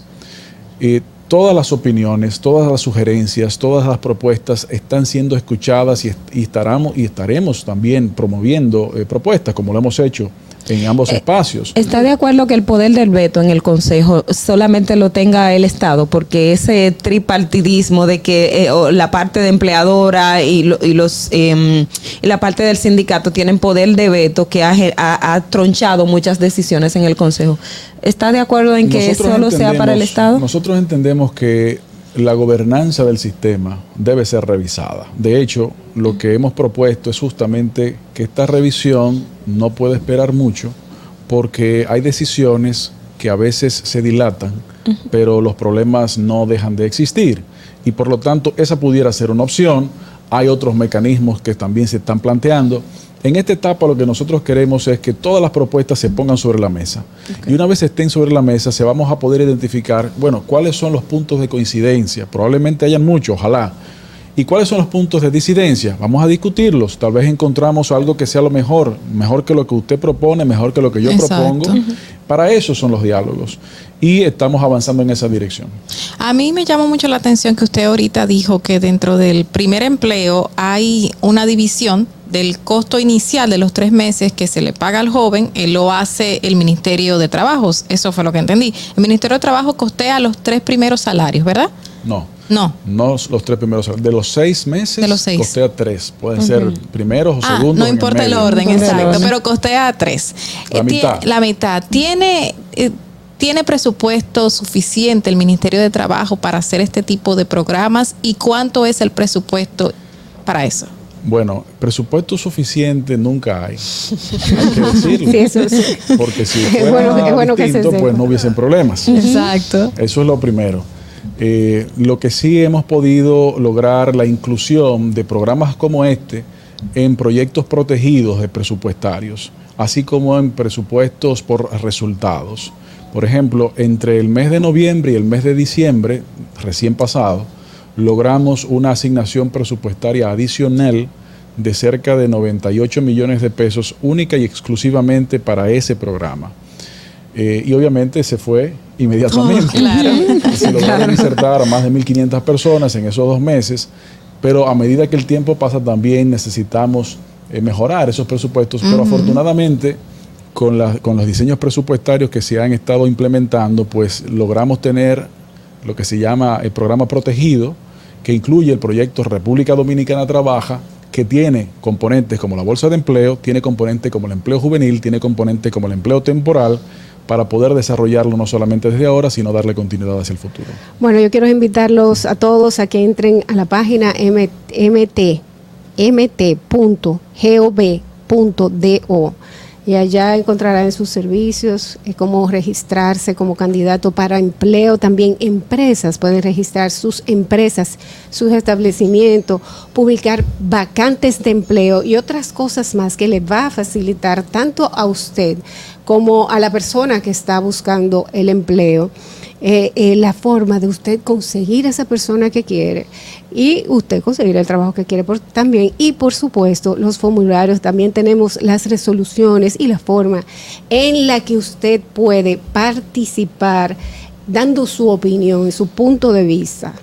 Eh, todas las opiniones, todas las sugerencias, todas las propuestas están siendo escuchadas y, estaremos, y estaremos también promoviendo eh, propuestas, como lo hemos hecho en ambos eh, espacios. ¿Está de acuerdo que el poder del veto en el Consejo solamente lo tenga el Estado? Porque ese tripartidismo de que eh, la parte de empleadora y, los em, la parte del sindicato tienen poder de veto que ha, tronchado muchas decisiones en el Consejo. ¿Está de acuerdo en que solo sea para el Estado? Nosotros entendemos que la gobernanza del sistema debe ser revisada. De hecho, lo que hemos propuesto es justamente que esta revisión no puede esperar mucho porque hay decisiones que a veces se dilatan, pero los problemas no dejan de existir. Y por lo tanto, esa pudiera ser una opción. Hay otros mecanismos que también se están planteando. En esta etapa lo que nosotros queremos es que todas las propuestas se pongan sobre la mesa. Y una vez estén sobre la mesa, se vamos a poder identificar, bueno, cuáles son los puntos de coincidencia. Probablemente hayan muchos, ojalá. ¿Y cuáles son los puntos de disidencia? Vamos a discutirlos. Tal vez encontramos algo que sea lo mejor, mejor que lo que usted propone, mejor que lo que yo propongo. Para eso son los diálogos. Y estamos avanzando en esa dirección. A mí me llama mucho la atención que usted ahorita dijo que dentro del primer empleo hay una división del costo inicial de los tres meses que se le paga al joven, él lo hace el Ministerio de Trabajos. Eso fue lo que entendí. El Ministerio de Trabajo costea los tres primeros salarios, ¿verdad? No. No. No los tres primeros salarios. De los seis meses, de los seis. costea tres. Pueden ser primeros o ah, segundos. No importa el, orden, exacto, pero costea tres. La mitad. La mitad. Tiene. Eh, ¿Tiene presupuesto suficiente el Ministerio de Trabajo para hacer este tipo de programas? ¿Y cuánto es el presupuesto para eso? Bueno, presupuesto suficiente nunca hay. Hay que decirlo. Sí, eso sí. Porque si fuera bueno- que se distinto, pues no hubiesen problemas. Exacto. Eso es lo primero. Eh, lo que sí hemos podido lograr la inclusión de programas como este en proyectos protegidos de presupuestarios, así como en presupuestos por resultados. Por ejemplo, entre el mes de noviembre y el mes de diciembre, recién pasado, logramos una asignación presupuestaria adicional de cerca de 98 millones de pesos única y exclusivamente para ese programa. Eh, y obviamente se fue inmediatamente. Oh, claro. Se lograron insertar a más de 1.500 personas en esos dos meses, pero a medida que el tiempo pasa también necesitamos eh, mejorar esos presupuestos, pero afortunadamente con, la- con los diseños presupuestarios que se han estado implementando, pues logramos tener lo que se llama el programa protegido, que incluye el proyecto República Dominicana Trabaja, que tiene componentes como la bolsa de empleo, tiene componentes como el empleo juvenil, tiene componentes como el empleo temporal, para poder desarrollarlo no solamente desde ahora, sino darle continuidad hacia el futuro. Bueno, yo quiero invitarlos a todos a que entren a la página mt, mt.gov.do y allá encontrarán sus servicios, eh, cómo registrarse como candidato para empleo. También empresas pueden registrar sus empresas, sus establecimientos, publicar vacantes de empleo y otras cosas más que le va a facilitar tanto a usted como a la persona que está buscando el empleo. eh, eh, la forma de usted conseguir a esa persona que quiere y usted conseguir el trabajo que quiere también. Y por supuesto, los formularios, también tenemos las resoluciones y la forma en la que usted puede participar dando su opinión, su punto de vista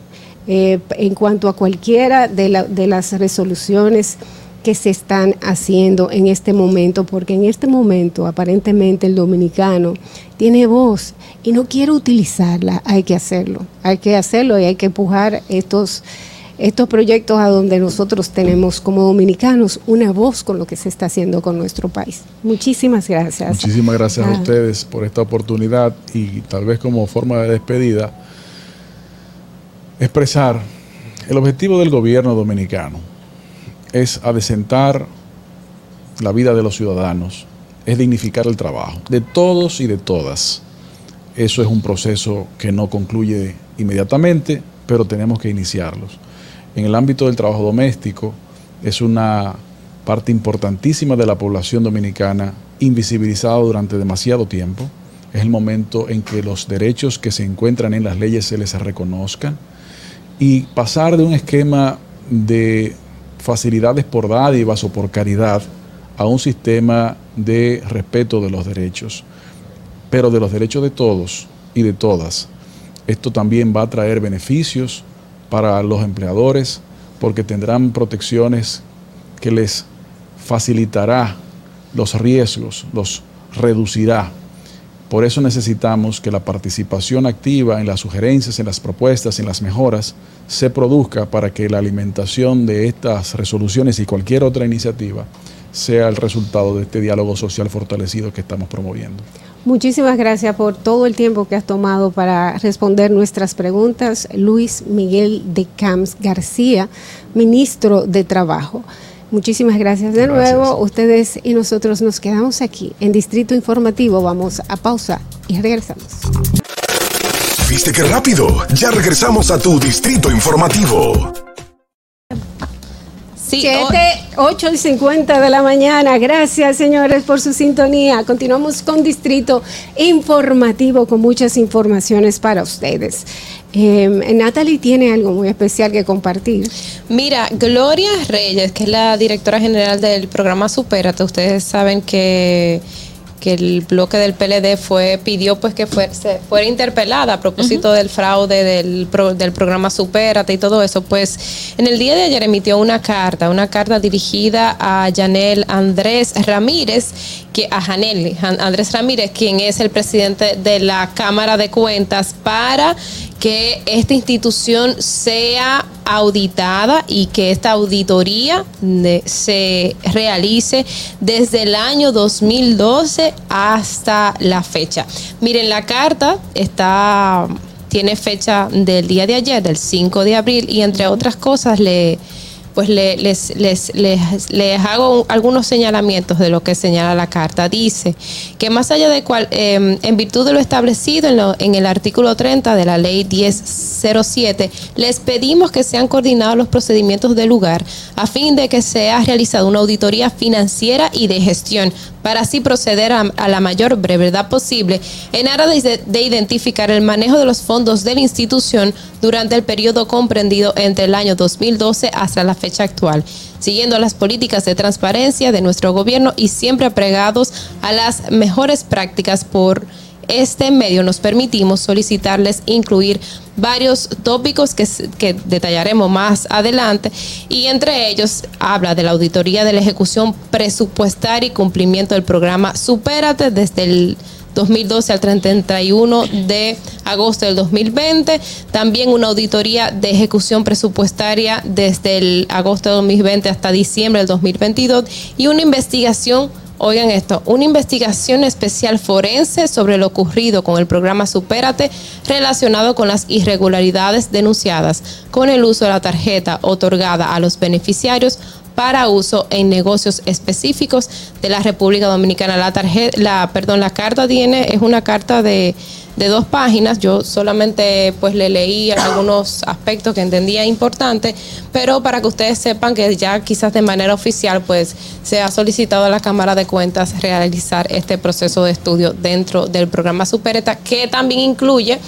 eh, en cuanto a cualquiera de, la- de las resoluciones que se están haciendo en este momento, porque en este momento aparentemente el dominicano tiene voz y no quiere utilizarla, hay que hacerlo, hay que hacerlo y hay que empujar estos, estos proyectos a donde nosotros tenemos como dominicanos una voz con lo que se está haciendo con nuestro país. Muchísimas gracias. Muchísimas gracias a ustedes por esta oportunidad y tal vez como forma de despedida, expresar el objetivo del gobierno dominicano es adecentar la vida de los ciudadanos, es dignificar el trabajo de todos y de todas. Eso es un proceso que no concluye inmediatamente, pero tenemos que iniciarlos. En el ámbito del trabajo doméstico es una parte importantísima de la población dominicana invisibilizada durante demasiado tiempo. Es el momento en que los derechos que se encuentran en las leyes se les reconozcan y pasar de un esquema de facilidades por dádivas o por caridad a un sistema de respeto de los derechos, pero de los derechos de todos y de todas. Esto también va a traer beneficios para los empleadores porque tendrán protecciones que les facilitará los riesgos, los reducirá. Por eso necesitamos que la participación activa en las sugerencias, en las propuestas, en las mejoras, se produzca para que la alimentación de estas resoluciones y cualquier otra iniciativa sea el resultado de este diálogo social fortalecido que estamos promoviendo. Muchísimas gracias por todo el tiempo que has tomado para responder nuestras preguntas. Luis Miguel de Camps García, ministro de Trabajo. Muchísimas gracias de Gracias. nuevo. Ustedes y nosotros nos quedamos aquí en Distrito Informativo. Vamos a pausa y regresamos. ¿Viste qué rápido? Ya regresamos a tu distrito informativo. 7, 8 y 50 de la mañana. Gracias, señores, por su sintonía. Continuamos con Distrito Informativo con muchas informaciones para ustedes. Eh, Natalie tiene algo muy especial que compartir. Mira, Gloria Reyes, que es la directora general del programa Supérate, ustedes saben que, que el bloque del PLD fue pidió pues que fue, se fuera interpelada a propósito del fraude del, pro- del programa Supérate y todo eso. Pues en el día de ayer emitió una carta, una carta dirigida a Yanel Andrés Ramírez, que a Janel Jan- Andrés Ramírez, quien es el presidente de la Cámara de Cuentas, para que esta institución sea auditada y que esta auditoría se realice desde el año 2012 hasta la fecha. Miren, la carta está tiene fecha del día de ayer, del 5 de abril, y entre otras cosas le pues le- les, les, les, les hago un- algunos señalamientos de lo que señala la carta. Dice que más allá de cual, eh, en virtud de lo establecido en, lo- en el artículo 30 de la ley 1007, les pedimos que sean coordinados los procedimientos del lugar a fin de que sea realizada una auditoría financiera y de gestión para así proceder a, la mayor brevedad posible en aras de, de identificar el manejo de los fondos de la institución durante el periodo comprendido entre el año 2012 hasta la fecha actual, siguiendo las políticas de transparencia de nuestro gobierno y siempre apregados a las mejores prácticas por este medio nos permitimos solicitarles incluir varios tópicos que, detallaremos más adelante y entre ellos habla de la auditoría de la ejecución presupuestaria y cumplimiento del programa Supérate desde el 2012 al 31 de agosto del 2020. También una auditoría de ejecución presupuestaria desde el agosto de 2020 hasta diciembre del 2022 y una investigación Oigan esto, una investigación especial forense sobre lo ocurrido con el programa Supérate relacionado con las irregularidades denunciadas con el uso de la tarjeta otorgada a los beneficiarios para uso en negocios específicos de la República Dominicana. La tarjeta, la, perdón, la carta tiene, es una carta de, de dos páginas. Yo solamente pues le leí algunos aspectos que entendía importantes, pero para que ustedes sepan que ya quizás de manera oficial pues se ha solicitado a la Cámara de Cuentas realizar este proceso de estudio dentro del programa Supereta, que también incluye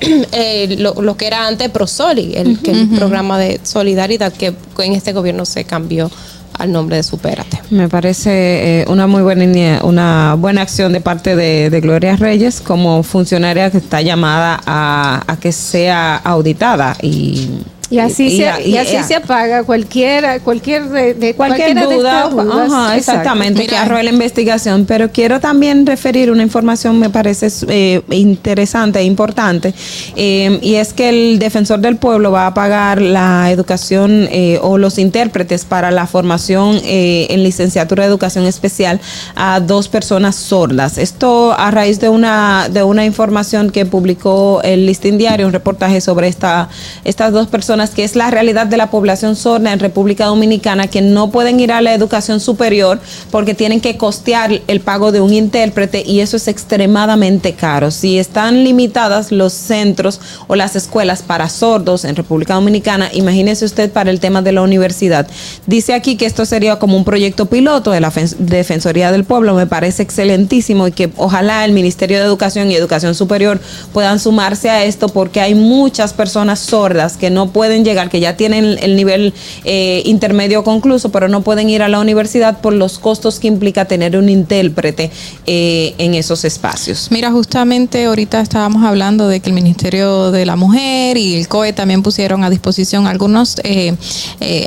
eh, lo, lo que era antes Prosoli, el, que el programa de solidaridad que en este gobierno se cambió al nombre de Supérate. Me parece eh, una muy buena una buena acción de parte de, de Gloria Reyes como funcionaria que está llamada a, a que sea auditada y Y así, y- se, y- y así y- se apaga cualquier, cualquier de, de cualquier cualquiera de duda, dudas. ajá, exactamente, que arroje la investigación. Pero quiero también referir una información, me parece eh, interesante e importante, eh, y es que el defensor del pueblo va a pagar la educación eh, o los intérpretes para la formación eh, en licenciatura de educación especial a dos personas sordas. Esto a raíz de una de una información que publicó el Listín Diario, un reportaje sobre esta estas dos personas que es la realidad de la población sorda en República Dominicana que no pueden ir a la educación superior porque tienen que costear el pago de un intérprete y eso es extremadamente caro. Si están limitadas los centros o las escuelas para sordos en República Dominicana, imagínese usted para el tema de la universidad. Dice aquí que esto sería como un proyecto piloto de la Fen- Defensoría del Pueblo, me parece excelentísimo y que ojalá el Ministerio de Educación y Educación Superior puedan sumarse a esto porque hay muchas personas sordas que no pueden llegar, que ya tienen el nivel eh, intermedio concluso, pero no pueden ir a la universidad por los costos que implica tener un intérprete eh, en esos espacios. Mira, justamente ahorita estábamos hablando de que el Ministerio de la Mujer y el COE también pusieron a disposición algunos eh,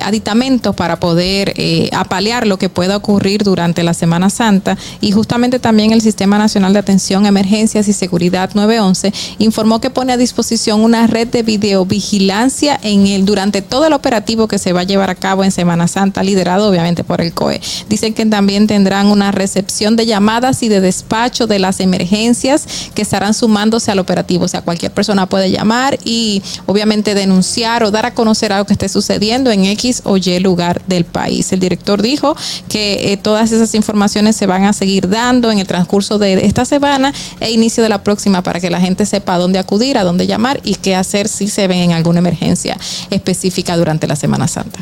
aditamentos para poder apalear lo que pueda ocurrir durante la Semana Santa y justamente también el Sistema Nacional de Atención Emergencias y Seguridad 911 informó que pone a disposición una red de videovigilancia en el durante todo el operativo que se va a llevar a cabo en Semana Santa, liderado obviamente por el COE. Dicen que también tendrán una recepción de llamadas y de despacho de las emergencias que estarán sumándose al operativo. O sea, cualquier persona puede llamar y obviamente denunciar o dar a conocer algo que esté sucediendo en X o Y lugar del país. El director dijo que eh, todas esas informaciones se van a seguir dando en el transcurso de esta semana e inicio de la próxima para que la gente sepa a dónde acudir, a dónde llamar y qué hacer si se ven en alguna emergencia específica durante la Semana Santa.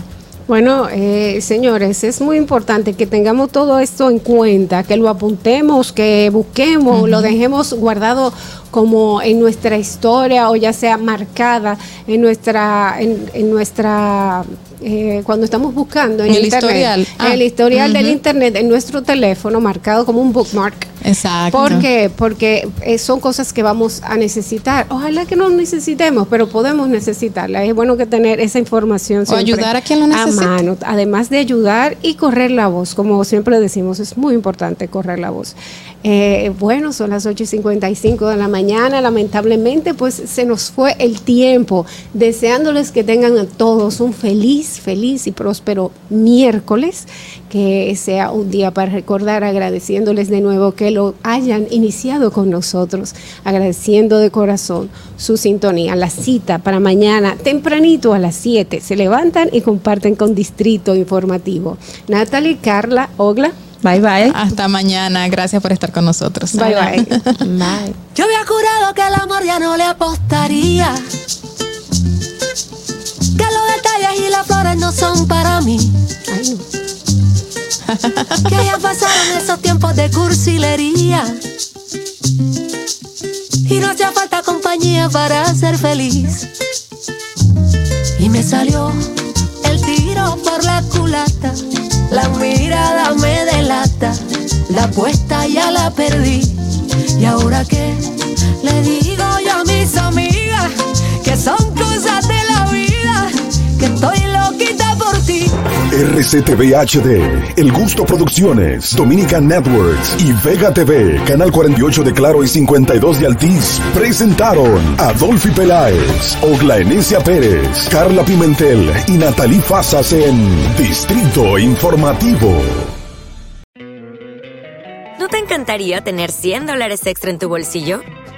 Bueno, eh, señores, es muy importante que tengamos todo esto en cuenta, que lo apuntemos, que busquemos, lo dejemos guardado como en nuestra historia o ya sea marcada en nuestra, en, en nuestra eh, cuando estamos buscando en, el internet, historial. Ah, el historial del internet en nuestro teléfono marcado como un bookmark Exacto. ¿Por qué? Porque eh, son cosas que vamos a necesitar. Ojalá que no necesitemos, pero podemos necesitarla. Es bueno que tener esa información o ayudar a quien lo necesita. A mano, además de ayudar y correr la voz, como siempre decimos, es muy importante correr la voz. Eh, bueno, son las 8 y 55 de la mañana. Lamentablemente, pues se nos fue el tiempo. Deseándoles que tengan a todos un feliz, feliz y próspero miércoles. Que sea un día para recordar, agradeciéndoles de nuevo que lo hayan iniciado con nosotros. Agradeciendo de corazón su sintonía. La cita para mañana, tempranito a las 7. Se levantan y comparten con Distrito Informativo. Natalie, Carla, Ogla. Bye bye. Hasta mañana. Gracias por estar con nosotros. Bye bye. bye. Yo había jurado que el amor ya no le apostaría. Que los detalles y las flores no son para mí. Ay, no. que ya pasaron esos tiempos de cursilería. Y no hacía falta compañía para ser feliz. Y me salió el tiro por la culata. La mirada me delata, la apuesta ya la perdí. ¿Y ahora qué? Le digo yo a mis amigas que son cosas de la vida, que estoy ti. RCTV HD, El Gusto Producciones, Dominican Networks y Vega TV, Canal 48 de Claro y 52 de Altiz, presentaron a Dolphy Peláez, Ogla Enesia Pérez, Carla Pimentel y Natalie Fasas en Distrito Informativo. ¿No te encantaría tener 100 dólares extra en tu bolsillo?